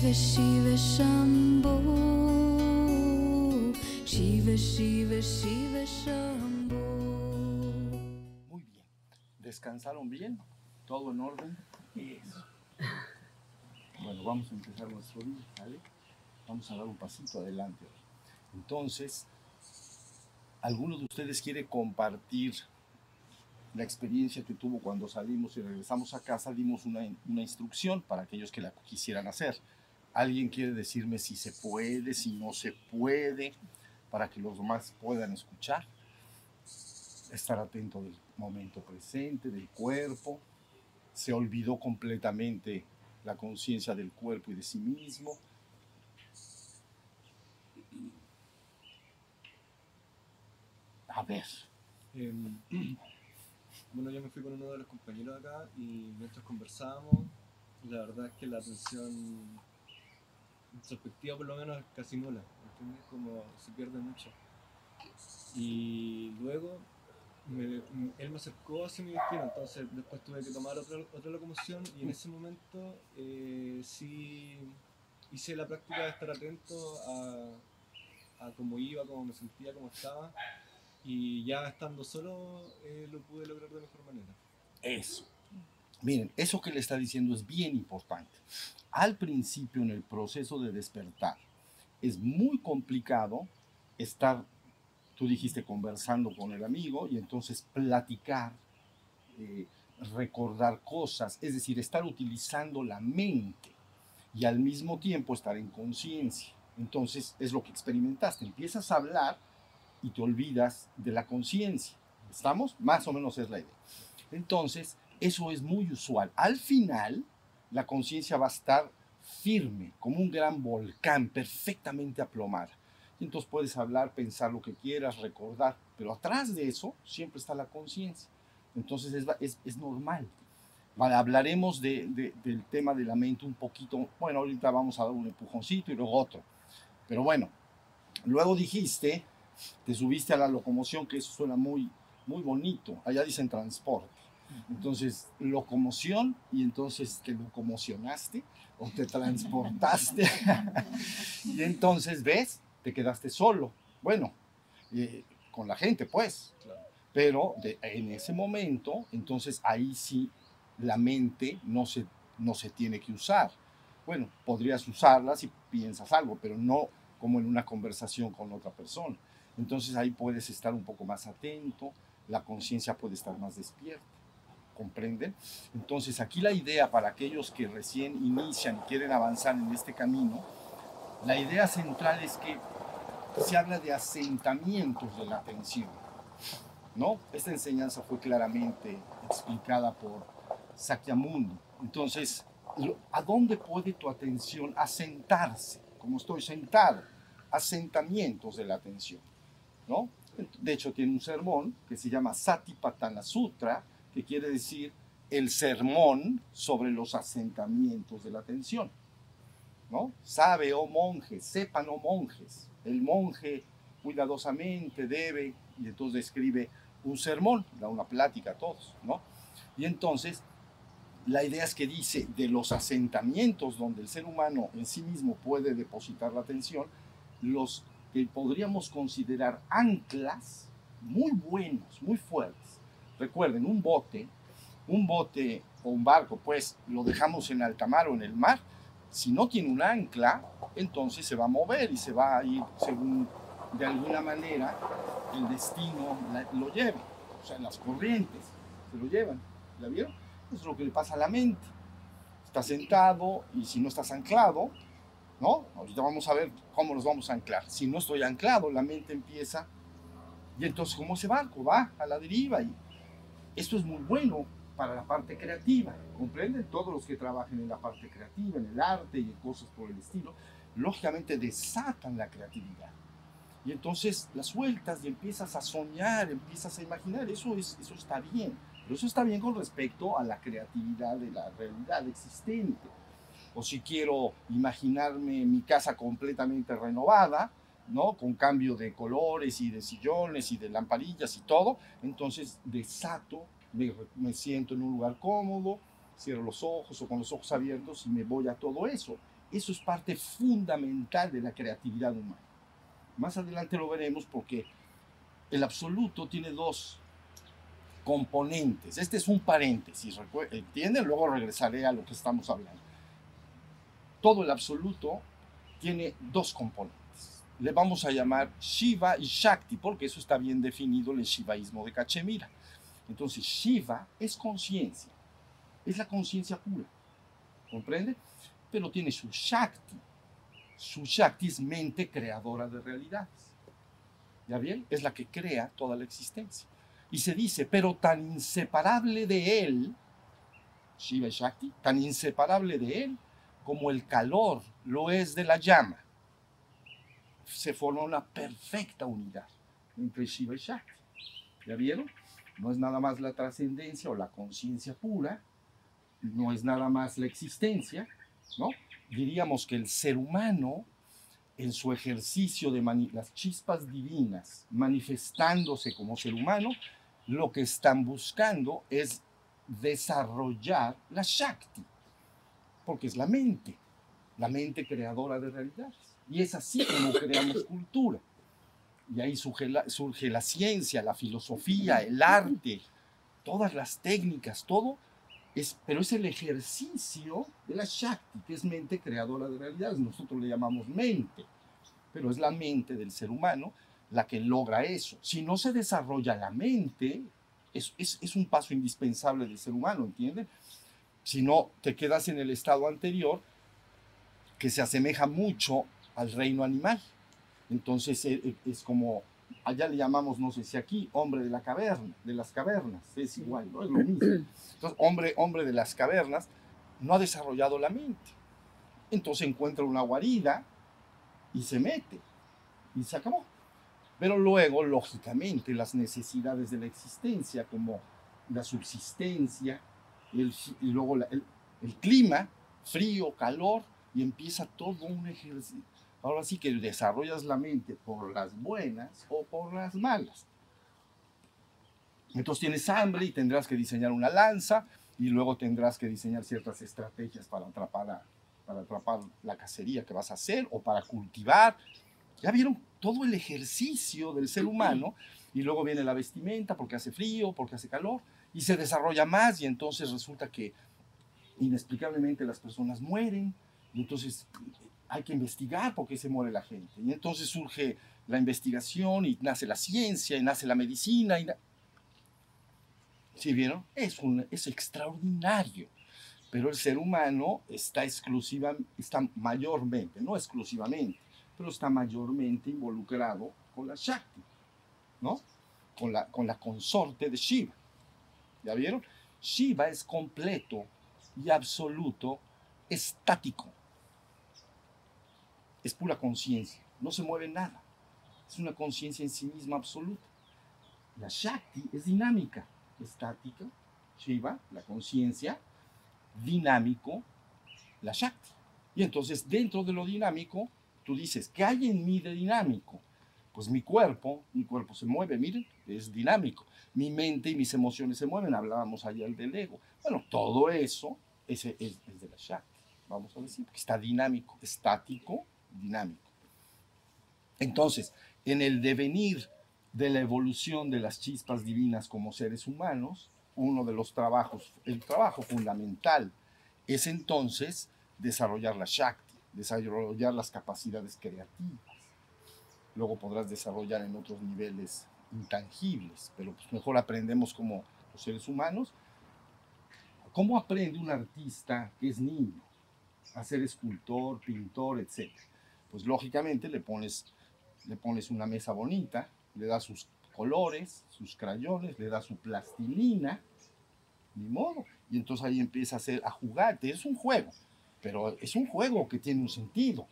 Shiva Shiva Shambho Shiva Shiva Shiva Shambho Muy bien. ¿Descansaron bien? ¿Todo en orden? Eso. Bueno, vamos a empezar nuestro día, ¿vale? Vamos a dar un pasito adelante. Entonces, ¿alguno de ustedes quiere compartir la experiencia que tuvo cuando salimos y regresamos a casa? Dimos una, una instrucción para aquellos que la quisieran hacer. ¿Alguien quiere decirme si se puede, si no se puede, para que los demás puedan escuchar? Estar atento del momento presente, del cuerpo. Se olvidó completamente la conciencia del cuerpo y de sí mismo. A ver, Em, bueno, yo me fui con uno de los compañeros acá y mientras conversábamos, la verdad es que la atención introspectiva por lo menos casi nula, ¿entiendes? Como se pierde mucho. Y luego me- él me acercó hacia mi destino, entonces después tuve que tomar otra, otra locomoción y en ese momento eh, sí hice la práctica de estar atento a, a cómo iba, cómo me sentía, cómo estaba y ya estando solo eh, lo pude lograr de mejor manera. eso. Miren, eso que le está diciendo es bien importante. Al principio, en el proceso de despertar, es muy complicado estar, tú dijiste, conversando con el amigo y entonces platicar, eh, recordar cosas, es decir, estar utilizando la mente y al mismo tiempo estar en conciencia. Entonces es lo que experimentaste, empiezas a hablar y te olvidas de la conciencia. ¿Estamos? Más o menos es la idea. Entonces, eso es muy usual. Al final, la conciencia va a estar firme, como un gran volcán, perfectamente aplomada. Entonces puedes hablar, pensar lo que quieras, recordar, pero atrás de eso siempre está la conciencia. Entonces es, es, es normal. Hablaremos de, de, del tema de la mente un poquito. Bueno, ahorita vamos a dar un empujoncito y luego otro. Pero bueno, luego dijiste, te subiste a la locomoción, que eso suena muy, muy bonito. Allá dicen transporte. Entonces, locomoción y entonces te locomocionaste o te transportaste. y entonces, ¿ves? Te quedaste solo. Bueno, eh, con la gente, pues. Pero de- en ese momento, entonces ahí sí la mente no se, no se tiene que usar. Bueno, podrías usarla si piensas algo, pero no como en una conversación con otra persona. Entonces ahí puedes estar un poco más atento, la conciencia puede estar más despierta. ¿Comprenden? Entonces aquí la idea para aquellos que recién inician y quieren avanzar en este camino, la idea central es que se habla de asentamientos de la atención. ¿no? Esta enseñanza fue claramente explicada por Sakyamuni. Entonces, ¿a dónde puede tu atención asentarse? Como estoy sentado, asentamientos de la atención, ¿no? De hecho, tiene un sermón que se llama Satipatthana Sutra, que quiere decir el sermón sobre los asentamientos de la atención, ¿no? Sabe, oh monjes, sepan, oh monjes. El monje cuidadosamente debe, y entonces describe un sermón, da una plática a todos, ¿no? Y entonces, la idea es que dice de los asentamientos donde el ser humano en sí mismo puede depositar la atención, los que podríamos considerar anclas muy buenos, muy fuertes. Recuerden, un bote, un bote o un barco, pues lo dejamos en alta mar o en el mar, si no tiene un ancla, entonces se va a mover y se va a ir según de alguna manera el destino lo lleve. O sea, las corrientes se lo llevan. ¿La vieron? Es lo que le pasa a la mente. Está sentado y si no estás anclado, ¿no? Ahorita vamos a ver cómo nos vamos a anclar. Si no estoy anclado, la mente empieza y entonces como ese barco va a la deriva y esto es muy bueno para la parte creativa, ¿comprenden? Todos los que trabajen en la parte creativa, en el arte y en cosas por el estilo, lógicamente desatan la creatividad. Y entonces las sueltas y empiezas a soñar, empiezas a imaginar, eso, es, eso está bien, pero eso está bien con respecto a la creatividad de la realidad existente. O si quiero imaginarme mi casa completamente renovada, ¿no? Con cambio de colores y de sillones y de lamparillas y todo, entonces desato, me, me siento en un lugar cómodo, cierro los ojos o con los ojos abiertos y me voy a todo eso. Eso es parte fundamental de la creatividad humana. Más adelante lo veremos porque el absoluto tiene dos componentes. Este es un paréntesis, ¿entienden? Luego regresaré a lo que estamos hablando. Todo el absoluto tiene dos componentes. Le vamos a llamar Shiva y Shakti, porque eso está bien definido en el Shivaísmo de Cachemira. Entonces, Shiva es conciencia, es la conciencia pura, ¿comprende? Pero tiene su Shakti. Su Shakti es mente creadora de realidades. ¿Ya bien? Es la que crea toda la existencia. Y se dice, pero tan inseparable de él, Shiva y Shakti, tan inseparable de él como el calor lo es de la llama. Se forma una perfecta unidad entre Shiva y Shakti. ¿Ya vieron? No es nada más la trascendencia o la conciencia pura, no es nada más la existencia, ¿no? Diríamos que el ser humano, en su ejercicio de las chispas divinas, manifestándose como ser humano, lo que están buscando es desarrollar la Shakti, porque es la mente, la mente creadora de realidades. Y es así como creamos cultura. Y ahí surge la, surge la ciencia, la filosofía, el arte, todas las técnicas, todo. Es, pero es el ejercicio de la Shakti, que es mente creadora de realidades. Nosotros le llamamos mente, pero es la mente del ser humano la que logra eso. Si no se desarrolla la mente, es, es, es un paso indispensable del ser humano, ¿entienden? Si no, te quedas en el estado anterior, que se asemeja mucho al reino animal. Entonces eh, eh, es como, allá le llamamos, no sé si aquí, hombre de la caverna, de las cavernas, es igual, ¿no? Es lo mismo. Entonces, hombre, hombre de las cavernas no ha desarrollado la mente. Entonces encuentra una guarida y se mete y se acabó. Pero luego, lógicamente, las necesidades de la existencia, como la subsistencia, y luego el, el clima, frío, calor, y empieza todo un ejercicio. Ahora sí que desarrollas la mente por las buenas o por las malas. Entonces tienes hambre y tendrás que diseñar una lanza y luego tendrás que diseñar ciertas estrategias para atrapar, a- para atrapar la cacería que vas a hacer o para cultivar. Ya vieron todo el ejercicio del ser humano y luego viene la vestimenta porque hace frío, porque hace calor y se desarrolla más y entonces resulta que inexplicablemente las personas mueren y entonces hay que investigar por qué se muere la gente. Y entonces surge la investigación y nace la ciencia y nace la medicina. Y na- ¿Sí vieron? Es, es extraordinario. Pero el ser humano está exclusiva, está mayormente, no exclusivamente, pero está mayormente involucrado con la Shakti, ¿no? Con la, con la consorte de Shiva. ¿Ya vieron? Shiva es completo y absoluto, estático. Es pura conciencia, no se mueve nada. Es una conciencia en sí misma absoluta. La Shakti es dinámica, estática, Shiva, la conciencia, dinámico, la Shakti. Y entonces dentro de lo dinámico, tú dices, ¿qué hay en mí de dinámico? Pues mi cuerpo, mi cuerpo se mueve, miren, es dinámico. Mi mente y mis emociones se mueven, hablábamos ayer del ego. Bueno, todo eso es, es, es de la Shakti, vamos a decir, porque está dinámico, estático, dinámico. Entonces, en el devenir de la evolución de las chispas divinas como seres humanos, uno de los trabajos, el trabajo fundamental es entonces desarrollar la Shakti, desarrollar las capacidades creativas. Luego podrás desarrollar en otros niveles intangibles, pero pues mejor aprendemos como los seres humanos. ¿Cómo aprende un artista que es niño a ser escultor, pintor, etcétera? Pues lógicamente le pones, le pones una mesa bonita, le das sus colores, sus crayones, le das su plastilina, ni modo. Y entonces ahí empieza a, hacer, a jugar. Es un juego, pero es un juego que tiene un sentido.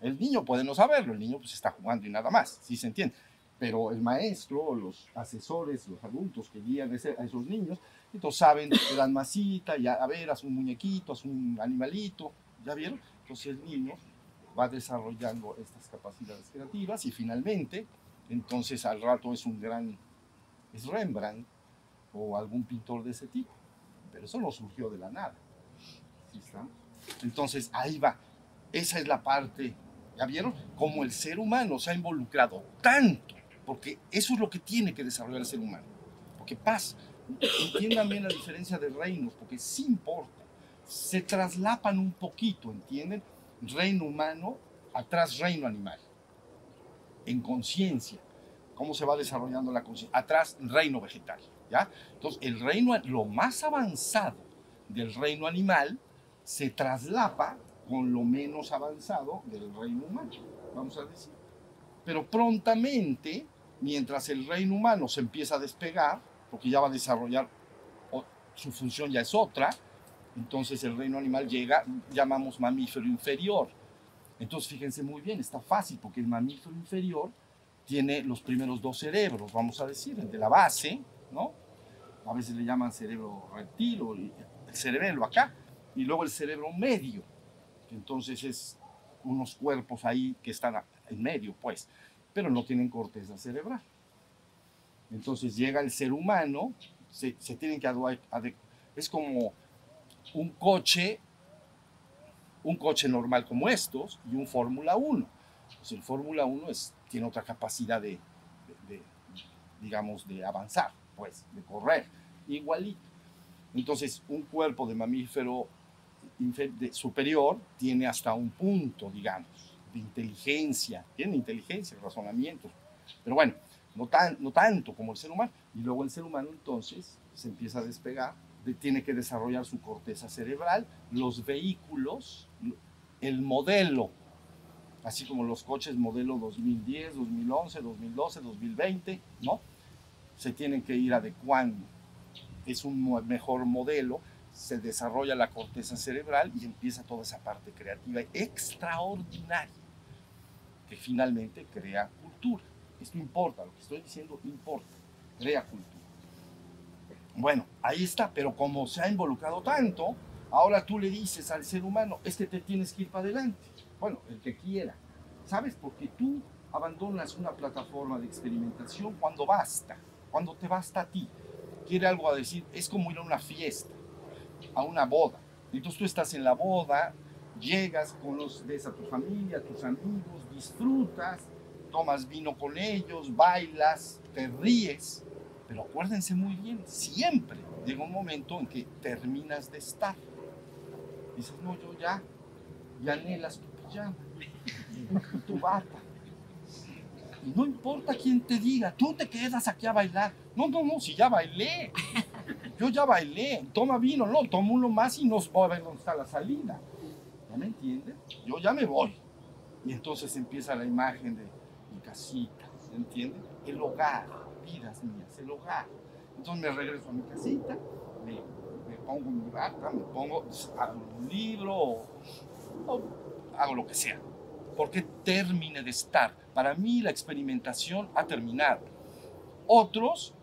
El niño puede no saberlo, el niño pues está jugando y nada más, ¿sí se entiende? Pero el maestro, los asesores, los adultos que guían ese- a esos niños, entonces saben, le dan masita, y a, a ver, haz un muñequito, haz un animalito, ¿ya vieron? Entonces el niño va desarrollando estas capacidades creativas y finalmente, entonces al rato es un gran, es Rembrandt o algún pintor de ese tipo. Pero eso no surgió de la nada. Entonces ahí va. esa es la parte, ¿ya vieron? Como el ser humano se ha involucrado tanto, porque eso es lo que tiene que desarrollar el ser humano. Porque paz, entiendan bien la diferencia de reinos, porque sí importa. Se traslapan un poquito, ¿entienden? Reino humano, atrás reino animal. En conciencia. ¿Cómo se va desarrollando la conciencia? Atrás reino vegetal. ¿ya? Entonces, el reino, lo más avanzado del reino animal se traslapa con lo menos avanzado del reino humano, vamos a decir. Pero prontamente, mientras el reino humano se empieza a despegar, porque ya va a desarrollar, su función ya es otra, entonces el reino animal llega, llamamos mamífero inferior. Entonces fíjense muy bien, está fácil, porque el mamífero inferior tiene los primeros dos cerebros, vamos a decir, el de la base, ¿no? A veces le llaman cerebro reptil o el cerebelo acá, y luego el cerebro medio, entonces es unos cuerpos ahí que están en medio, pues, pero no tienen corteza cerebral. Entonces llega el ser humano, se, se tienen que adecuar, es como un coche, un coche normal como estos y un Fórmula 1. Pues el Fórmula 1 es, tiene otra capacidad de, digamos, de avanzar, pues, de correr, igualito. Entonces, un cuerpo de mamífero superior tiene hasta un punto, digamos, de inteligencia, tiene inteligencia, razonamiento, pero bueno, no, tan, no tanto como el ser humano. Y luego el ser humano entonces se empieza a despegar, de- tiene que desarrollar su corteza cerebral, los vehículos, el modelo, así como los coches modelo 2010, 2011, 2012, 2020, ¿no? Se tienen que ir adecuando. Es un mejor modelo, se desarrolla la corteza cerebral y empieza toda esa parte creativa extraordinaria que finalmente crea cultura. Esto importa, lo que estoy diciendo importa, crea cultura. Bueno, ahí está, pero como se ha involucrado tanto, ahora tú le dices al ser humano, es que te tienes que ir para adelante. Bueno, el que quiera. ¿Sabes? Porque tú abandonas una plataforma de experimentación cuando basta, cuando te basta a ti. Quiere algo a decir, es como ir a una fiesta, a una boda. Entonces tú estás en la boda, llegas, conoces a tu familia, a tus amigos, disfrutas, tomas vino con ellos, bailas, te ríes. Pero acuérdense muy bien, siempre llega un momento en que terminas de estar. Dices, no, yo ya, ya anhelas tu pijama, tu bata. Y no importa quién te diga, tú te quedas aquí a bailar. No, no, no, si ya bailé. Yo ya bailé. Toma vino, no, tomo uno más y nos voy a ver dónde está la salida. ¿Ya me entiendes? Yo ya me voy. Y entonces empieza la imagen de mi casita, ¿se entiende? El hogar, vidas mías, el hogar. Entonces me regreso a mi casita, me, me pongo mi bata, me pongo, hago un libro o, o hago lo que sea. Porque termine de estar. Para mí la experimentación ha terminado. Otros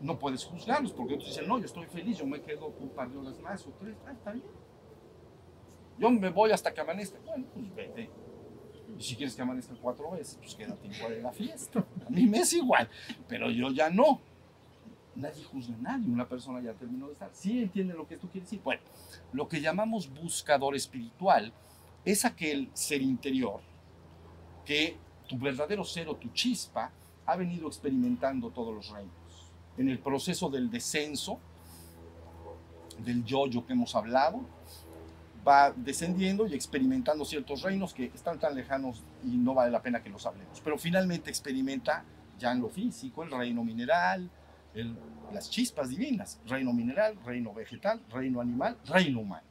no puedes juzgarlos porque otros dicen, no, yo estoy feliz, yo me quedo un par de horas más o tres, ah, está bien. Yo me voy hasta que amanezca. Bueno, pues vete. Y si quieres que amanezca cuatro veces, pues quédate igual en la fiesta. A mí me es igual, pero yo ya no. Nadie juzga a nadie, una persona ya terminó de estar. ¿Sí entiende lo que esto quiere decir? Bueno, lo que llamamos buscador espiritual es aquel ser interior que tu verdadero ser o tu chispa ha venido experimentando todos los reinos. En el proceso del descenso, del yo-yo que hemos hablado, va descendiendo y experimentando ciertos reinos que están tan lejanos y no vale la pena que los hablemos. Pero finalmente experimenta ya en lo físico el reino mineral, las chispas divinas, reino mineral, reino vegetal, reino animal, reino humano.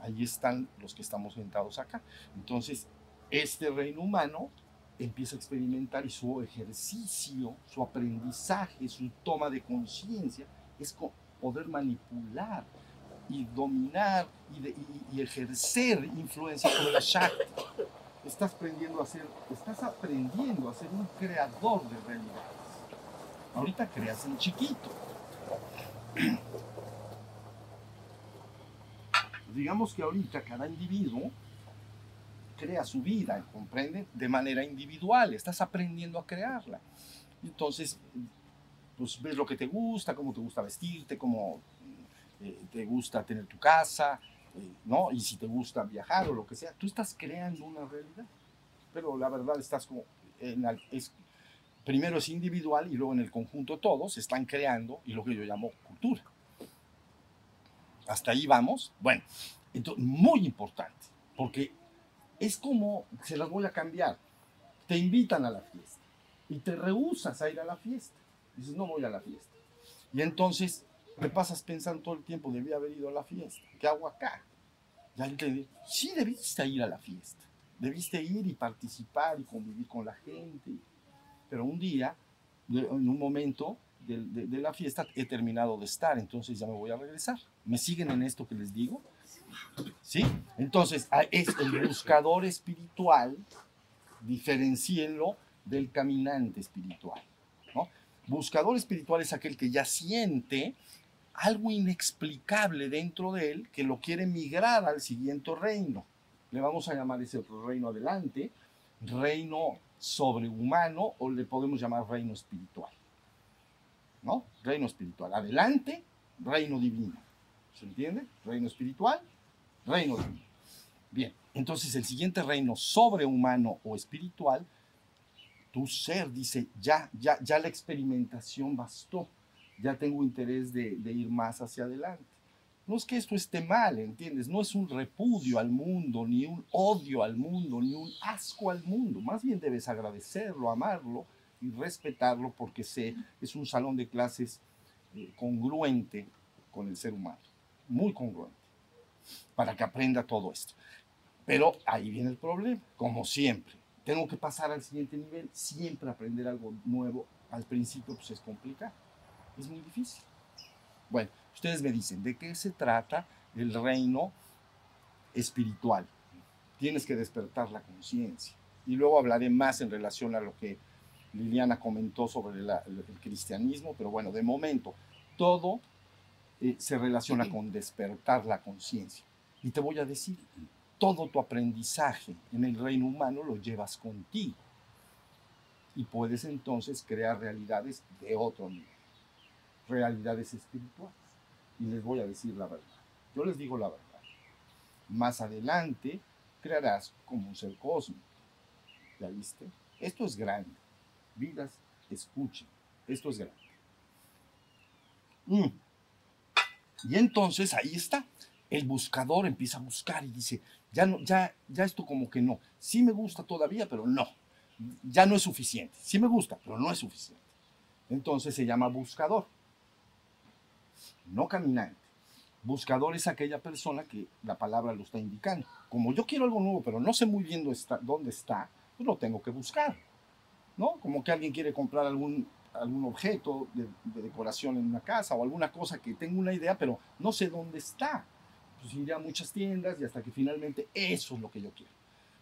Ahí están los que estamos sentados acá. Entonces, este reino humano empieza a experimentar y su ejercicio, su aprendizaje, su toma de conciencia es poder manipular y dominar y, ejercer influencia sobre la Shakti. Estás aprendiendo a ser, estás aprendiendo a ser un creador de realidades. Ahorita creas en chiquito. Digamos que ahorita cada individuo crea su vida, ¿comprenden? De manera individual, estás aprendiendo a crearla. Entonces, pues ves lo que te gusta, cómo te gusta vestirte, cómo eh, te gusta tener tu casa, eh, ¿no? Y si te gusta viajar o lo que sea, tú estás creando una realidad. Pero la verdad estás como, en al- es, primero es individual y luego en el conjunto todos están creando y lo que yo llamo cultura. Hasta ahí vamos. Bueno, entonces, muy importante, porque es como, se las voy a cambiar, te invitan a la fiesta y te rehusas a ir a la fiesta. Dices, no voy a la fiesta. Y entonces te pasas pensando todo el tiempo, debí haber ido a la fiesta. ¿Qué hago acá? Ya entendí. Sí, debiste ir a la fiesta. Debiste ir y participar y convivir con la gente. Pero un día, en un momento de, de- de la fiesta, he terminado de estar, entonces ya me voy a regresar. ¿Me siguen en esto que les digo? ¿Sí? Entonces, es el buscador espiritual, diferencienlo del caminante espiritual. ¿no? Buscador espiritual es aquel que ya siente algo inexplicable dentro de él que lo quiere migrar al siguiente reino. Le vamos a llamar ese otro reino adelante, reino sobrehumano o le podemos llamar reino espiritual. ¿No? Reino espiritual. Adelante, reino divino. ¿Se entiende? Reino espiritual, reino divino. Bien, entonces el siguiente reino sobrehumano o espiritual, tu ser dice, ya, ya, ya la experimentación bastó, ya tengo interés de, de ir más hacia adelante. No es que esto esté mal, ¿entiendes? No es un repudio al mundo, ni un odio al mundo, ni un asco al mundo. Más bien debes agradecerlo, amarlo y respetarlo porque sé, es un salón de clases eh, congruente con el ser humano, muy congruente, para que aprenda todo esto. Pero ahí viene el problema, como siempre. Tengo que pasar al siguiente nivel, siempre aprender algo nuevo. Al principio pues es complicado, es muy difícil. Bueno, ustedes me dicen, ¿de qué se trata el reino espiritual? Tienes que despertar la conciencia. Y luego hablaré más en relación a lo que Liliana comentó sobre la- el, el cristianismo, pero bueno, de momento, todo eh, se relaciona con despertar la conciencia. Y te voy a decir, todo tu aprendizaje en el reino humano lo llevas contigo. Y puedes entonces crear realidades de otro nivel, realidades espirituales. Y les voy a decir la verdad. Yo les digo la verdad. Más adelante crearás como un ser cósmico. ¿Ya viste? Esto es grande. Vidas, escuchen. Esto es grande. Mm. Y entonces ahí está. El buscador empieza a buscar y dice, ya, no, ya, ya esto como que no. Sí me gusta todavía, pero no. Ya no es suficiente. Sí me gusta, pero no es suficiente. Entonces se llama buscador. No caminante. Buscador es aquella persona que la palabra lo está indicando. Como yo quiero algo nuevo, pero no sé muy bien dónde está, pues lo tengo que buscar. ¿No? Como que alguien quiere comprar algún, algún objeto de, de decoración en una casa o alguna cosa que tengo una idea, pero no sé dónde está. Pues iré a muchas tiendas y hasta que finalmente eso es lo que yo quiero.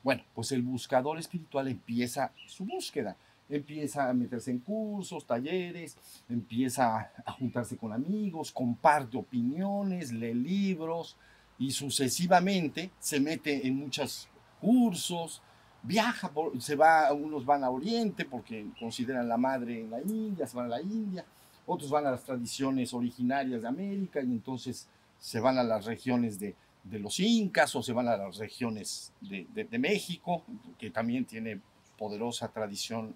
Bueno, pues el buscador espiritual empieza su búsqueda. Empieza a meterse en cursos, talleres, empieza a juntarse con amigos, comparte opiniones, lee libros y sucesivamente se mete en muchos cursos, viaja, se va, unos van a Oriente porque consideran la madre en la India, se van a la India, otros van a las tradiciones originarias de América y entonces se van a las regiones de, de los incas o se van a las regiones de- de México, que también tiene poderosa tradición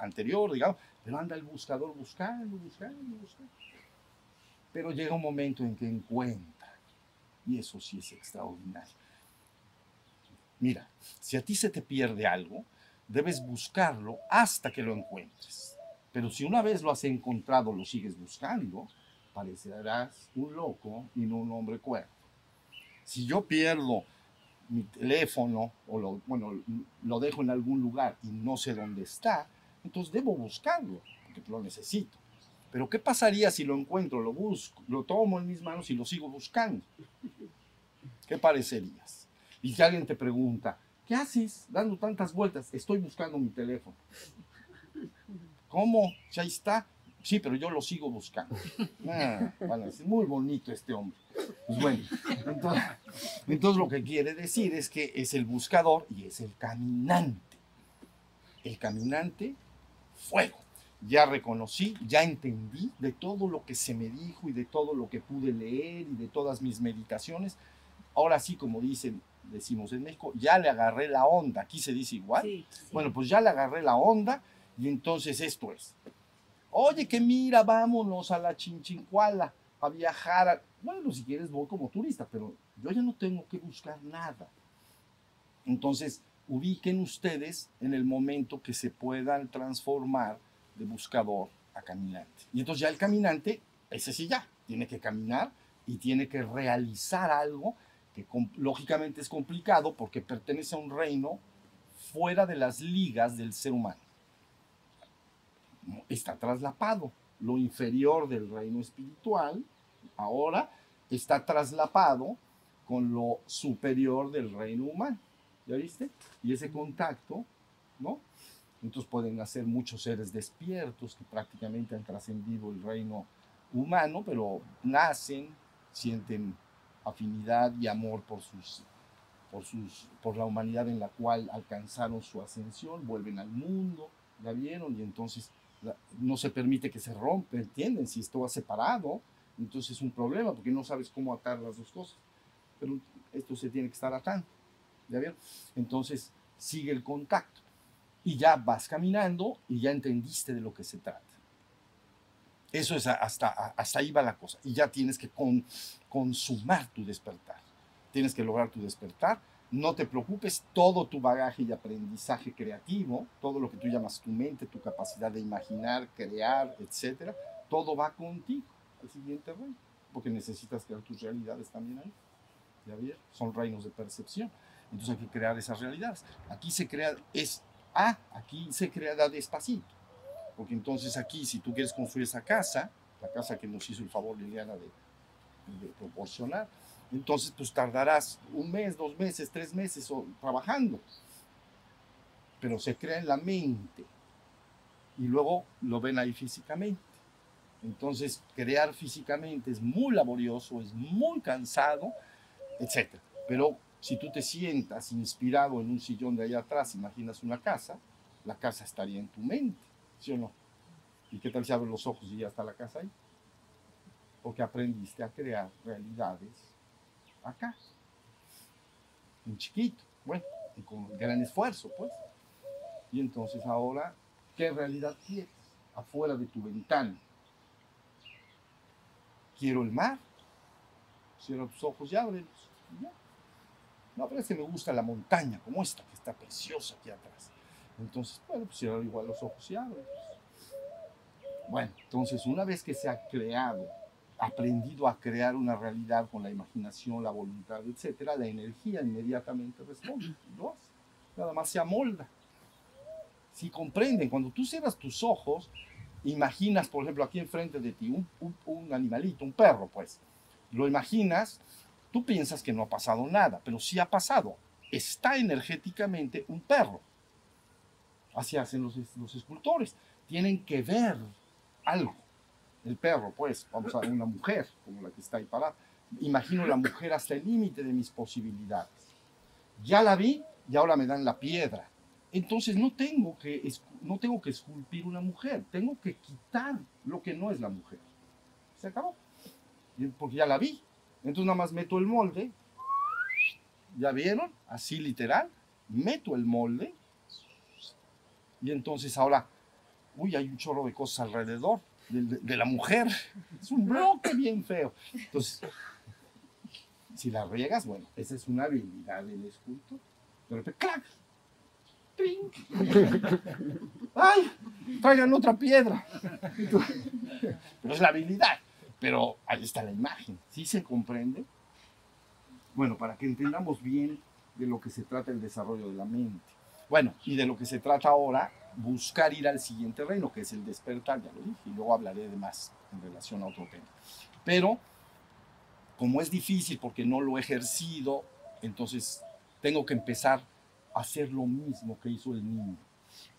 anterior, digamos, pero anda el buscador buscando, buscando, buscando. Pero llega un momento en que encuentra, y eso sí es extraordinario. Mira, si a ti se te pierde algo, debes buscarlo hasta que lo encuentres. Pero si una vez lo has encontrado, lo sigues buscando, parecerás un loco y no un hombre cuerdo. Si yo pierdo mi teléfono o lo, bueno, lo dejo en algún lugar y no sé dónde está, entonces debo buscarlo, porque lo necesito. Pero ¿qué pasaría si lo encuentro, lo busco, lo tomo en mis manos y lo sigo buscando? ¿Qué parecerías? Y si alguien te pregunta, ¿qué haces dando tantas vueltas? Estoy buscando mi teléfono. ¿Cómo? Ya está. Sí, pero yo lo sigo buscando. Ah, van a decir, muy bonito este hombre. Pues bueno, entonces, entonces lo que quiere decir es que es el buscador y es el caminante. El caminante, fuego. Ya reconocí, ya entendí de todo lo que se me dijo y de todo lo que pude leer y de todas mis meditaciones. ahora sí, como dicen, decimos en México, ya le agarré la onda, aquí se dice igual. Sí, sí. Bueno, pues ya le agarré la onda y entonces esto es. Oye, que mira, vámonos a la Chinchincuala a viajar. Bueno, si quieres voy como turista, pero yo ya no tengo que buscar nada. Entonces, ubiquen ustedes en el momento que se puedan transformar de buscador a caminante. Y entonces ya el caminante, ese sí ya, tiene que caminar y tiene que realizar algo que lógicamente es complicado porque pertenece a un reino fuera de las ligas del ser humano. Está traslapado. Lo inferior del reino espiritual ahora está traslapado con lo superior del reino humano. ¿Ya viste? Y ese contacto, ¿no? Entonces pueden nacer muchos seres despiertos que prácticamente han trascendido el reino humano, pero nacen, sienten afinidad y amor por sus por, sus, por la humanidad en la cual alcanzaron su ascensión, vuelven al mundo, ¿ya vieron? Y entonces no se permite que se rompa, ¿entienden? Si esto va separado, entonces es un problema porque no sabes cómo atar las dos cosas. Pero esto se tiene que estar atando, ¿ya vieron? Entonces sigue el contacto y ya vas caminando y ya entendiste de lo que se trata. Eso es hasta, hasta ahí va la cosa. Y ya tienes que con- consumar tu despertar. Tienes que lograr tu despertar. No te preocupes, todo tu bagaje y aprendizaje creativo, todo lo que tú llamas tu mente, tu capacidad de imaginar, crear, etcétera, todo va contigo al siguiente reino, porque necesitas crear tus realidades también ahí. ¿Ya vieron? Son reinos de percepción. Entonces hay que crear esas realidades. Aquí se crea, es, ah, aquí se crea despacito. Porque entonces aquí, si tú quieres construir esa casa, la casa que nos hizo el favor Liliana de, de proporcionar, entonces pues tardarás un mes, dos meses, tres meses trabajando. Pero se crea en la mente y luego lo ven ahí físicamente. Entonces crear físicamente es muy laborioso, es muy cansado, etc. Pero si tú te sientas inspirado en un sillón de allá atrás, imaginas una casa, la casa estaría en tu mente, ¿sí o no? ¿Y qué tal si abres los ojos y ya está la casa ahí? Porque aprendiste a crear realidades acá, en chiquito, bueno, con gran esfuerzo, pues. Y entonces ahora, ¿qué realidad quieres? Afuera de tu ventana. Quiero el mar. Cierra tus ojos y ábrelos. ya. No, pero es que me gusta la montaña, como esta, que está preciosa aquí atrás. Entonces, bueno, pues cierra igual los ojos y ábrelos. Bueno, entonces una vez que se ha creado, aprendido a crear una realidad con la imaginación, la voluntad, etcétera, la energía inmediatamente responde. Lo. Nada más se amolda. Si comprenden, cuando tú cierras tus ojos, imaginas, por ejemplo, aquí enfrente de ti un, un- animalito, un perro, pues. Lo imaginas, tú piensas que no ha pasado nada, pero sí ha pasado. Está energéticamente un perro. Así hacen los escultores. Tienen que ver algo. El perro, pues, vamos a una mujer, como la que está ahí parada. Imagino la mujer hasta el límite de mis posibilidades. Ya la vi y ahora me dan la piedra. Entonces no tengo que, no tengo que esculpir una mujer, tengo que quitar lo que no es la mujer. Se acabó. Porque ya la vi. Entonces nada más meto el molde. ¿Ya vieron? Así literal. Meto el molde. Y entonces ahora, uy, hay un chorro de cosas alrededor de, la mujer. Es un bloque bien feo. Entonces, si la riegas, bueno, esa es una habilidad del escultor. De repente, ¡clac! ¡Trin! ¡Ay! Traigan otra piedra. Pero es la habilidad. Pero ahí está la imagen. ¿Sí se comprende? Bueno, para que entendamos bien de lo que se trata el desarrollo de la mente. Bueno, y de lo que se trata ahora, buscar ir al siguiente reino, que es el despertar, ya lo dije, y luego hablaré de más en relación a otro tema. Pero, como es difícil porque no lo he ejercido, entonces tengo que empezar a hacer lo mismo que hizo el niño.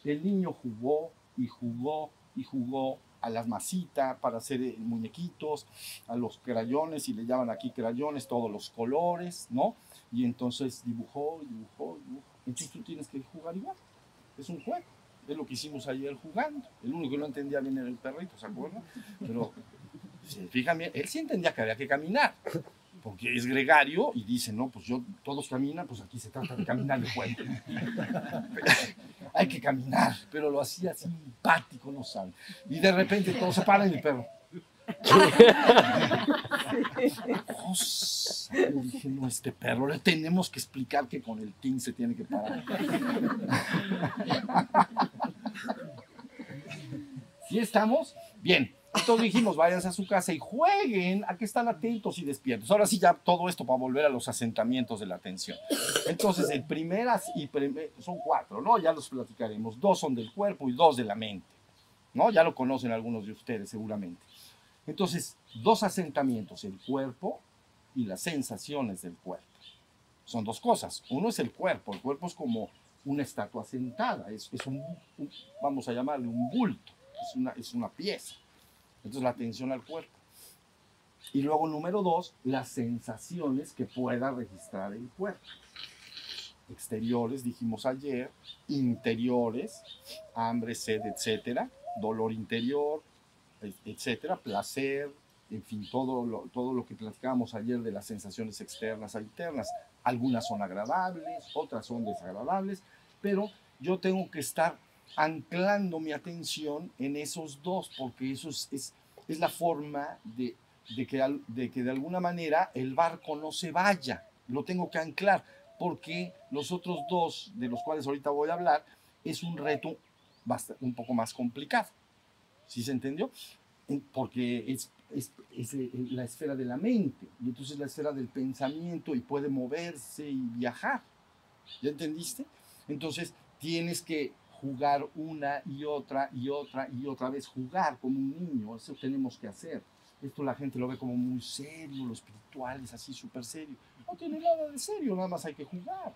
El niño jugó y jugó y jugó a las masitas para hacer eh, muñequitos, a los crayones, y le llaman aquí crayones, todos los colores, ¿no? Y entonces dibujó, dibujó, dibujó. Entonces tú tienes que jugar igual. Es un juego. Es lo que hicimos ayer jugando. El único que no entendía bien era el perrito, ¿se acuerdan? Pero, bien, él sí entendía que había que caminar. porque es gregario y dice, no, pues yo, todos caminan, pues aquí se trata de caminar de cuerpo. Hay que caminar, pero lo hacía simpático, no saben. Y de repente todos se paran y el perro. Yo dije, no, este perro, le tenemos que explicar que con el team se tiene que parar. ¿Sí estamos? Bien. Entonces dijimos, váyanse a su casa y jueguen a que están atentos y despiertos. Ahora sí, ya todo esto para volver a los asentamientos de la atención. Entonces, el primeras y primer- son cuatro, ¿no? Ya los platicaremos. Dos son del cuerpo y dos de la mente, ¿no? Ya lo conocen algunos de ustedes seguramente. Entonces, dos asentamientos, el cuerpo y las sensaciones del cuerpo. Son dos cosas. Uno es el cuerpo. El cuerpo es como una estatua sentada. Es, un, un- vamos a llamarle un bulto. Es una, es una pieza. Entonces la atención al cuerpo. Y luego número dos, las sensaciones que pueda registrar el cuerpo. Exteriores, dijimos ayer, interiores, hambre, sed, etcétera, dolor interior, etcétera, placer, en fin, todo lo, todo lo que platicábamos ayer de las sensaciones externas e internas. Algunas son agradables, otras son desagradables, pero yo tengo que estar anclando mi atención en esos dos, porque eso es, es, es la forma de, de, que, de que de alguna manera el barco no se vaya. Lo tengo que anclar, porque los otros dos, de los cuales ahorita voy a hablar, es un reto un poco más complicado. ¿Sí se entendió? En- Porque es, es, es, eh, la esfera de la mente, y entonces la esfera del pensamiento, y puede moverse y viajar. ¿Ya entendiste? Entonces tienes que jugar una y otra y otra y otra vez, jugar como un niño, eso tenemos que hacer. Esto la gente lo ve como muy serio, lo espiritual es así súper serio. No tiene nada de serio, nada más hay que jugar.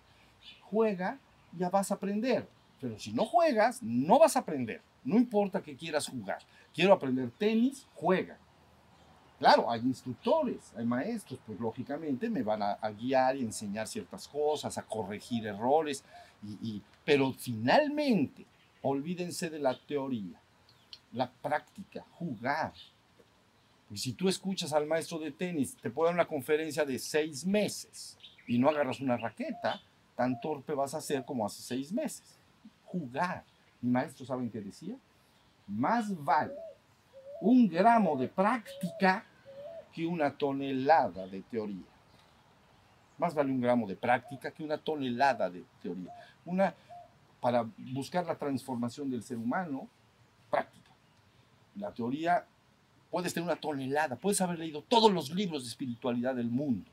Juega, ya vas a aprender. Pero si no juegas, no vas a aprender. No importa que quieras jugar. Quiero aprender tenis, juega. Claro, hay instructores, hay maestros, pues lógicamente me van a, guiar y enseñar ciertas cosas, a corregir errores, pero finalmente, olvídense de la teoría, la práctica, jugar. Y si tú escuchas al maestro de tenis, te puede dar una conferencia de seis meses y no agarras una raqueta, tan torpe vas a ser como hace seis meses. Jugar. Mi maestro, ¿saben qué decía? Más vale un gramo de práctica que una tonelada de teoría. Más vale un gramo de práctica que una tonelada de teoría. Una, para buscar la transformación del ser humano, práctica. La teoría, puedes tener una tonelada, puedes haber leído todos los libros de espiritualidad del mundo,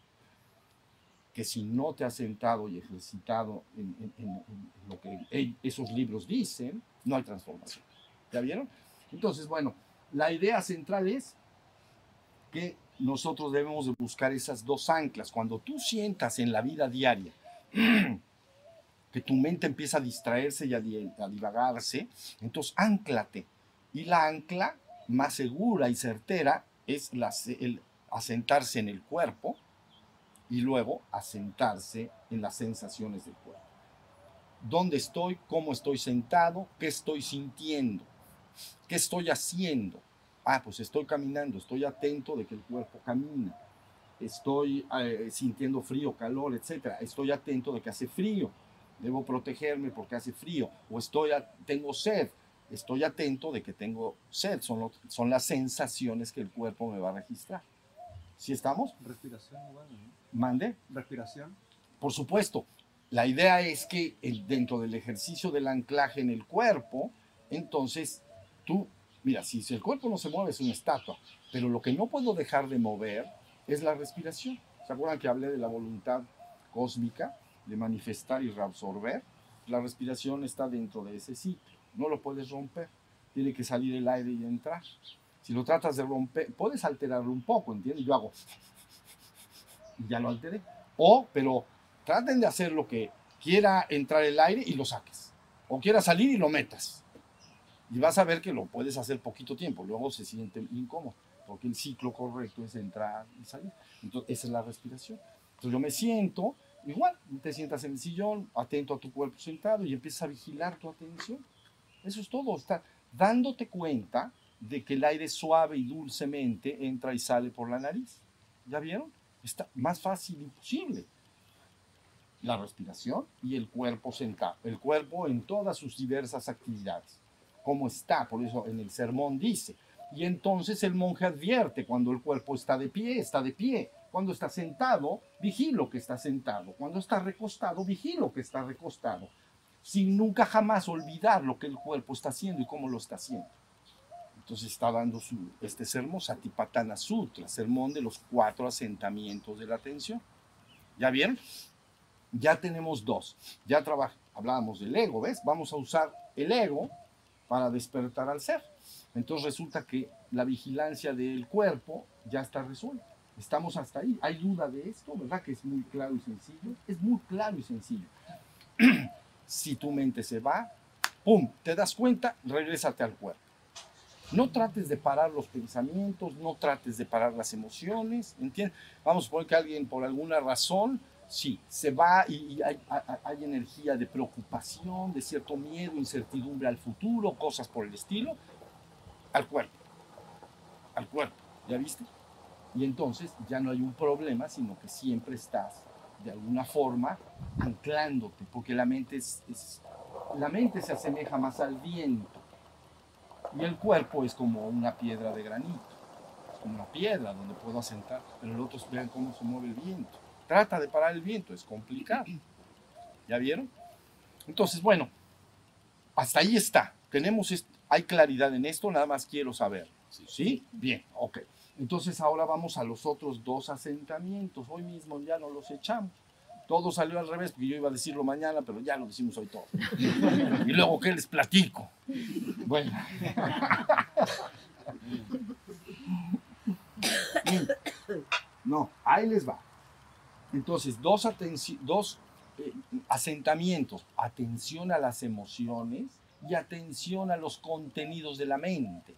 que si no te has sentado y ejercitado en, lo que esos libros dicen, no hay transformación. ¿Ya vieron? Entonces, bueno, la idea central es que nosotros debemos de buscar esas dos anclas. Cuando tú sientas en la vida diaria que tu mente empieza a distraerse y a, a divagarse, entonces anclate. Y la ancla más segura y certera es el asentarse en el cuerpo y luego asentarse en las sensaciones del cuerpo. ¿Dónde estoy? ¿Cómo estoy sentado? ¿Qué estoy sintiendo? ¿Qué estoy haciendo? Ah, pues estoy caminando, estoy atento de que el cuerpo camina. Estoy eh, sintiendo frío, calor, etc. Estoy atento de que hace frío. Debo protegerme porque hace frío. O estoy tengo sed. Estoy atento de que tengo sed. Son, son las sensaciones que el cuerpo me va a registrar. ¿Sí estamos? Respiración. Mande. Respiración. Por supuesto, la idea es que el- dentro del ejercicio del anclaje en el cuerpo, entonces tú, mira, si, si el cuerpo no se mueve es una estatua, pero lo que no puedo dejar de mover es la respiración. ¿Se acuerdan que hablé de la voluntad cósmica, de manifestar y reabsorber? La respiración está dentro de ese ciclo, no lo puedes romper, tiene que salir el aire y entrar. Si lo tratas de romper, puedes alterarlo un poco, ¿entiendes? Yo hago, y ya lo alteré. O, pero traten de hacer lo que quiera entrar el aire y lo saques. O quiera salir y lo metas. Y vas a ver que lo puedes hacer poquito tiempo. Luego se siente incómodo. Porque el ciclo correcto es entrar y salir. Entonces, esa es la respiración. Entonces yo me siento, igual, te sientas en el sillón, atento a tu cuerpo sentado y empiezas a vigilar tu atención. Eso es todo. Está dándote cuenta de que el aire suave y dulcemente entra y sale por la nariz. ¿Ya vieron? Está más fácil imposible. La respiración y el cuerpo sentado, el cuerpo en todas sus diversas actividades. ¿Cómo está? Por eso en el sermón dice. Y entonces el monje advierte cuando el cuerpo está de pie, está de pie. Cuando está sentado, vigilo que está sentado. Cuando está recostado, vigilo que está recostado. Sin nunca jamás olvidar lo que el cuerpo está haciendo y cómo lo está haciendo. Entonces está dando su, este sermón, Satipatthana Sutra, sermón de los cuatro asentamientos de la atención. ¿Ya vieron? Ya tenemos dos. Ya hablábamos del ego, ¿ves? Vamos a usar el ego para despertar al ser. Entonces resulta que la vigilancia del cuerpo ya está resuelta. Estamos hasta ahí. ¿Hay duda de esto? ¿Verdad que es muy claro y sencillo? Es muy claro y sencillo. si tu mente se va, ¡pum! Te das cuenta, regrésate al cuerpo. No trates de parar los pensamientos, no trates de parar las emociones, ¿entiendes? Vamos a poner que alguien por alguna razón, sí, se va y, hay, hay, energía de preocupación, de cierto miedo, incertidumbre al futuro, cosas por el estilo, al cuerpo, al cuerpo, ¿ya viste? Y entonces ya no hay un problema, sino que siempre estás de alguna forma anclándote, porque la mente, es, la mente se asemeja más al viento y el cuerpo es como una piedra de granito, es como una piedra donde puedo asentar, pero los otros vean cómo se mueve el viento. Trata de parar el viento, es complicado. ¿Ya vieron? Entonces, bueno, hasta ahí está. Tenemos, hay claridad en esto, nada más quiero saber. ¿Sí? Bien, ok. Entonces ahora vamos a los otros dos asentamientos. Hoy mismo ya no los echamos. Todo salió al revés, porque yo iba a decirlo mañana, pero ya lo decimos hoy todo. y luego, ¿qué les platico? Bueno. No, ahí les va. Entonces, dos, dos eh, asentamientos. Atención a las emociones y atención a los contenidos de la mente.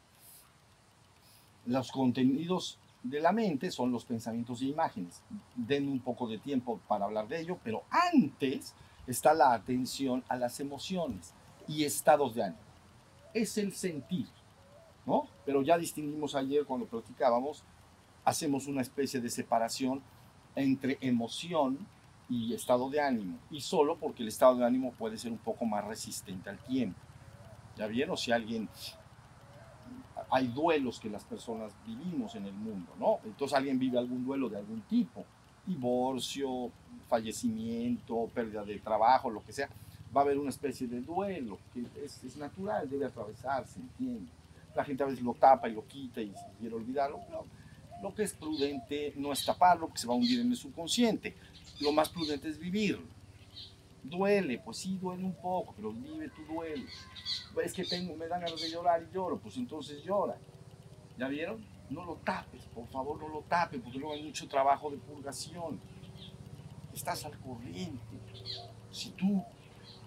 Los contenidos de la mente son los pensamientos y imágenes. Den un poco de tiempo para hablar de ello, pero antes está la atención a las emociones y estados de ánimo. Es el sentir, ¿no? Pero ya distinguimos ayer cuando platicábamos, hacemos una especie de separación entre emoción y estado de ánimo, y solo porque el estado de ánimo puede ser un poco más resistente al tiempo. ¿Ya vieron? Si alguien hay duelos que las personas vivimos en el mundo, ¿no? Entonces alguien vive algún duelo de algún tipo, divorcio, fallecimiento, pérdida de trabajo, lo que sea, va a haber una especie de duelo que es, natural, debe atravesarse, entiende. La gente a veces lo tapa y lo quita y quiere olvidarlo, lo que es prudente no es taparlo, porque se va a hundir en el subconsciente. Lo más prudente es vivirlo Duele, pues sí, duele un poco, pero vive tu duelo. Es que tengo, me dan ganas de llorar y lloro, pues entonces llora. ¿Ya vieron? No lo tapes, por favor, no lo tapes, porque luego hay mucho trabajo de purgación. Estás al corriente. Si tú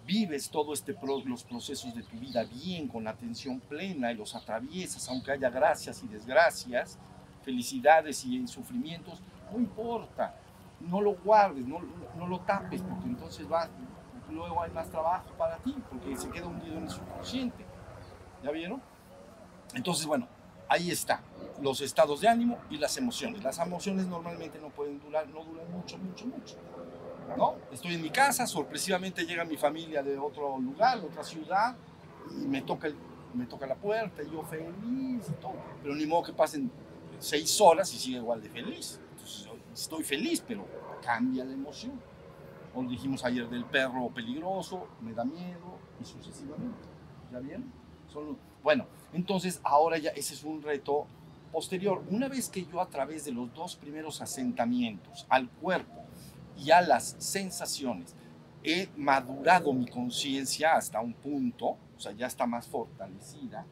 vives todos este los procesos de tu vida bien, con atención plena y los atraviesas, aunque haya gracias y desgracias, felicidades y sufrimientos, no importa no lo guardes, no, no lo tapes, porque entonces va, luego hay más trabajo para ti, porque se queda hundido en el subconsciente. ¿Ya vieron? Entonces, bueno, ahí está, los estados de ánimo y las emociones. Las emociones normalmente no pueden durar, no duran mucho, mucho, mucho. ¿No? Estoy en mi casa, sorpresivamente llega mi familia de otro lugar, de otra ciudad, y me toca, me toca la puerta, y yo feliz y todo. Pero ni modo que pasen seis horas y siga igual de feliz. Estoy feliz, pero cambia la emoción. O dijimos ayer del perro peligroso, me da miedo y sucesivamente. ¿Ya bien? Bueno, entonces ahora ya ese es un reto posterior. Una vez que yo a través de los dos primeros asentamientos, al cuerpo y a las sensaciones, he madurado mi conciencia hasta un punto, o sea, ya está más fortalecida,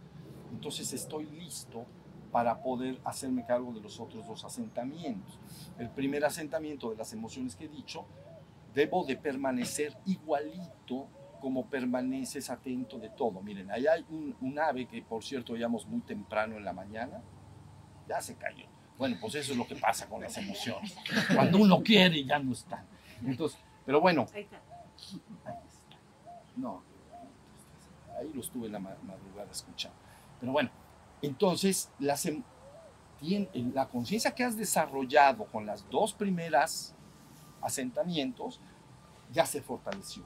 entonces estoy listo para poder hacerme cargo de los otros dos asentamientos. El primer asentamiento de las emociones que he dicho, debo de permanecer igualito como permaneces atento de todo. Miren, ahí hay un, ave que por cierto veíamos muy temprano en la mañana, ya se cayó. Bueno, pues eso es lo que pasa con las emociones. Cuando uno quiere ya no están. Entonces, pero bueno. Ahí está. No, ahí lo estuve en la madrugada escuchando. Pero bueno, entonces, las, em, tien- la conciencia que has desarrollado con las dos primeras asentamientos ya se fortaleció.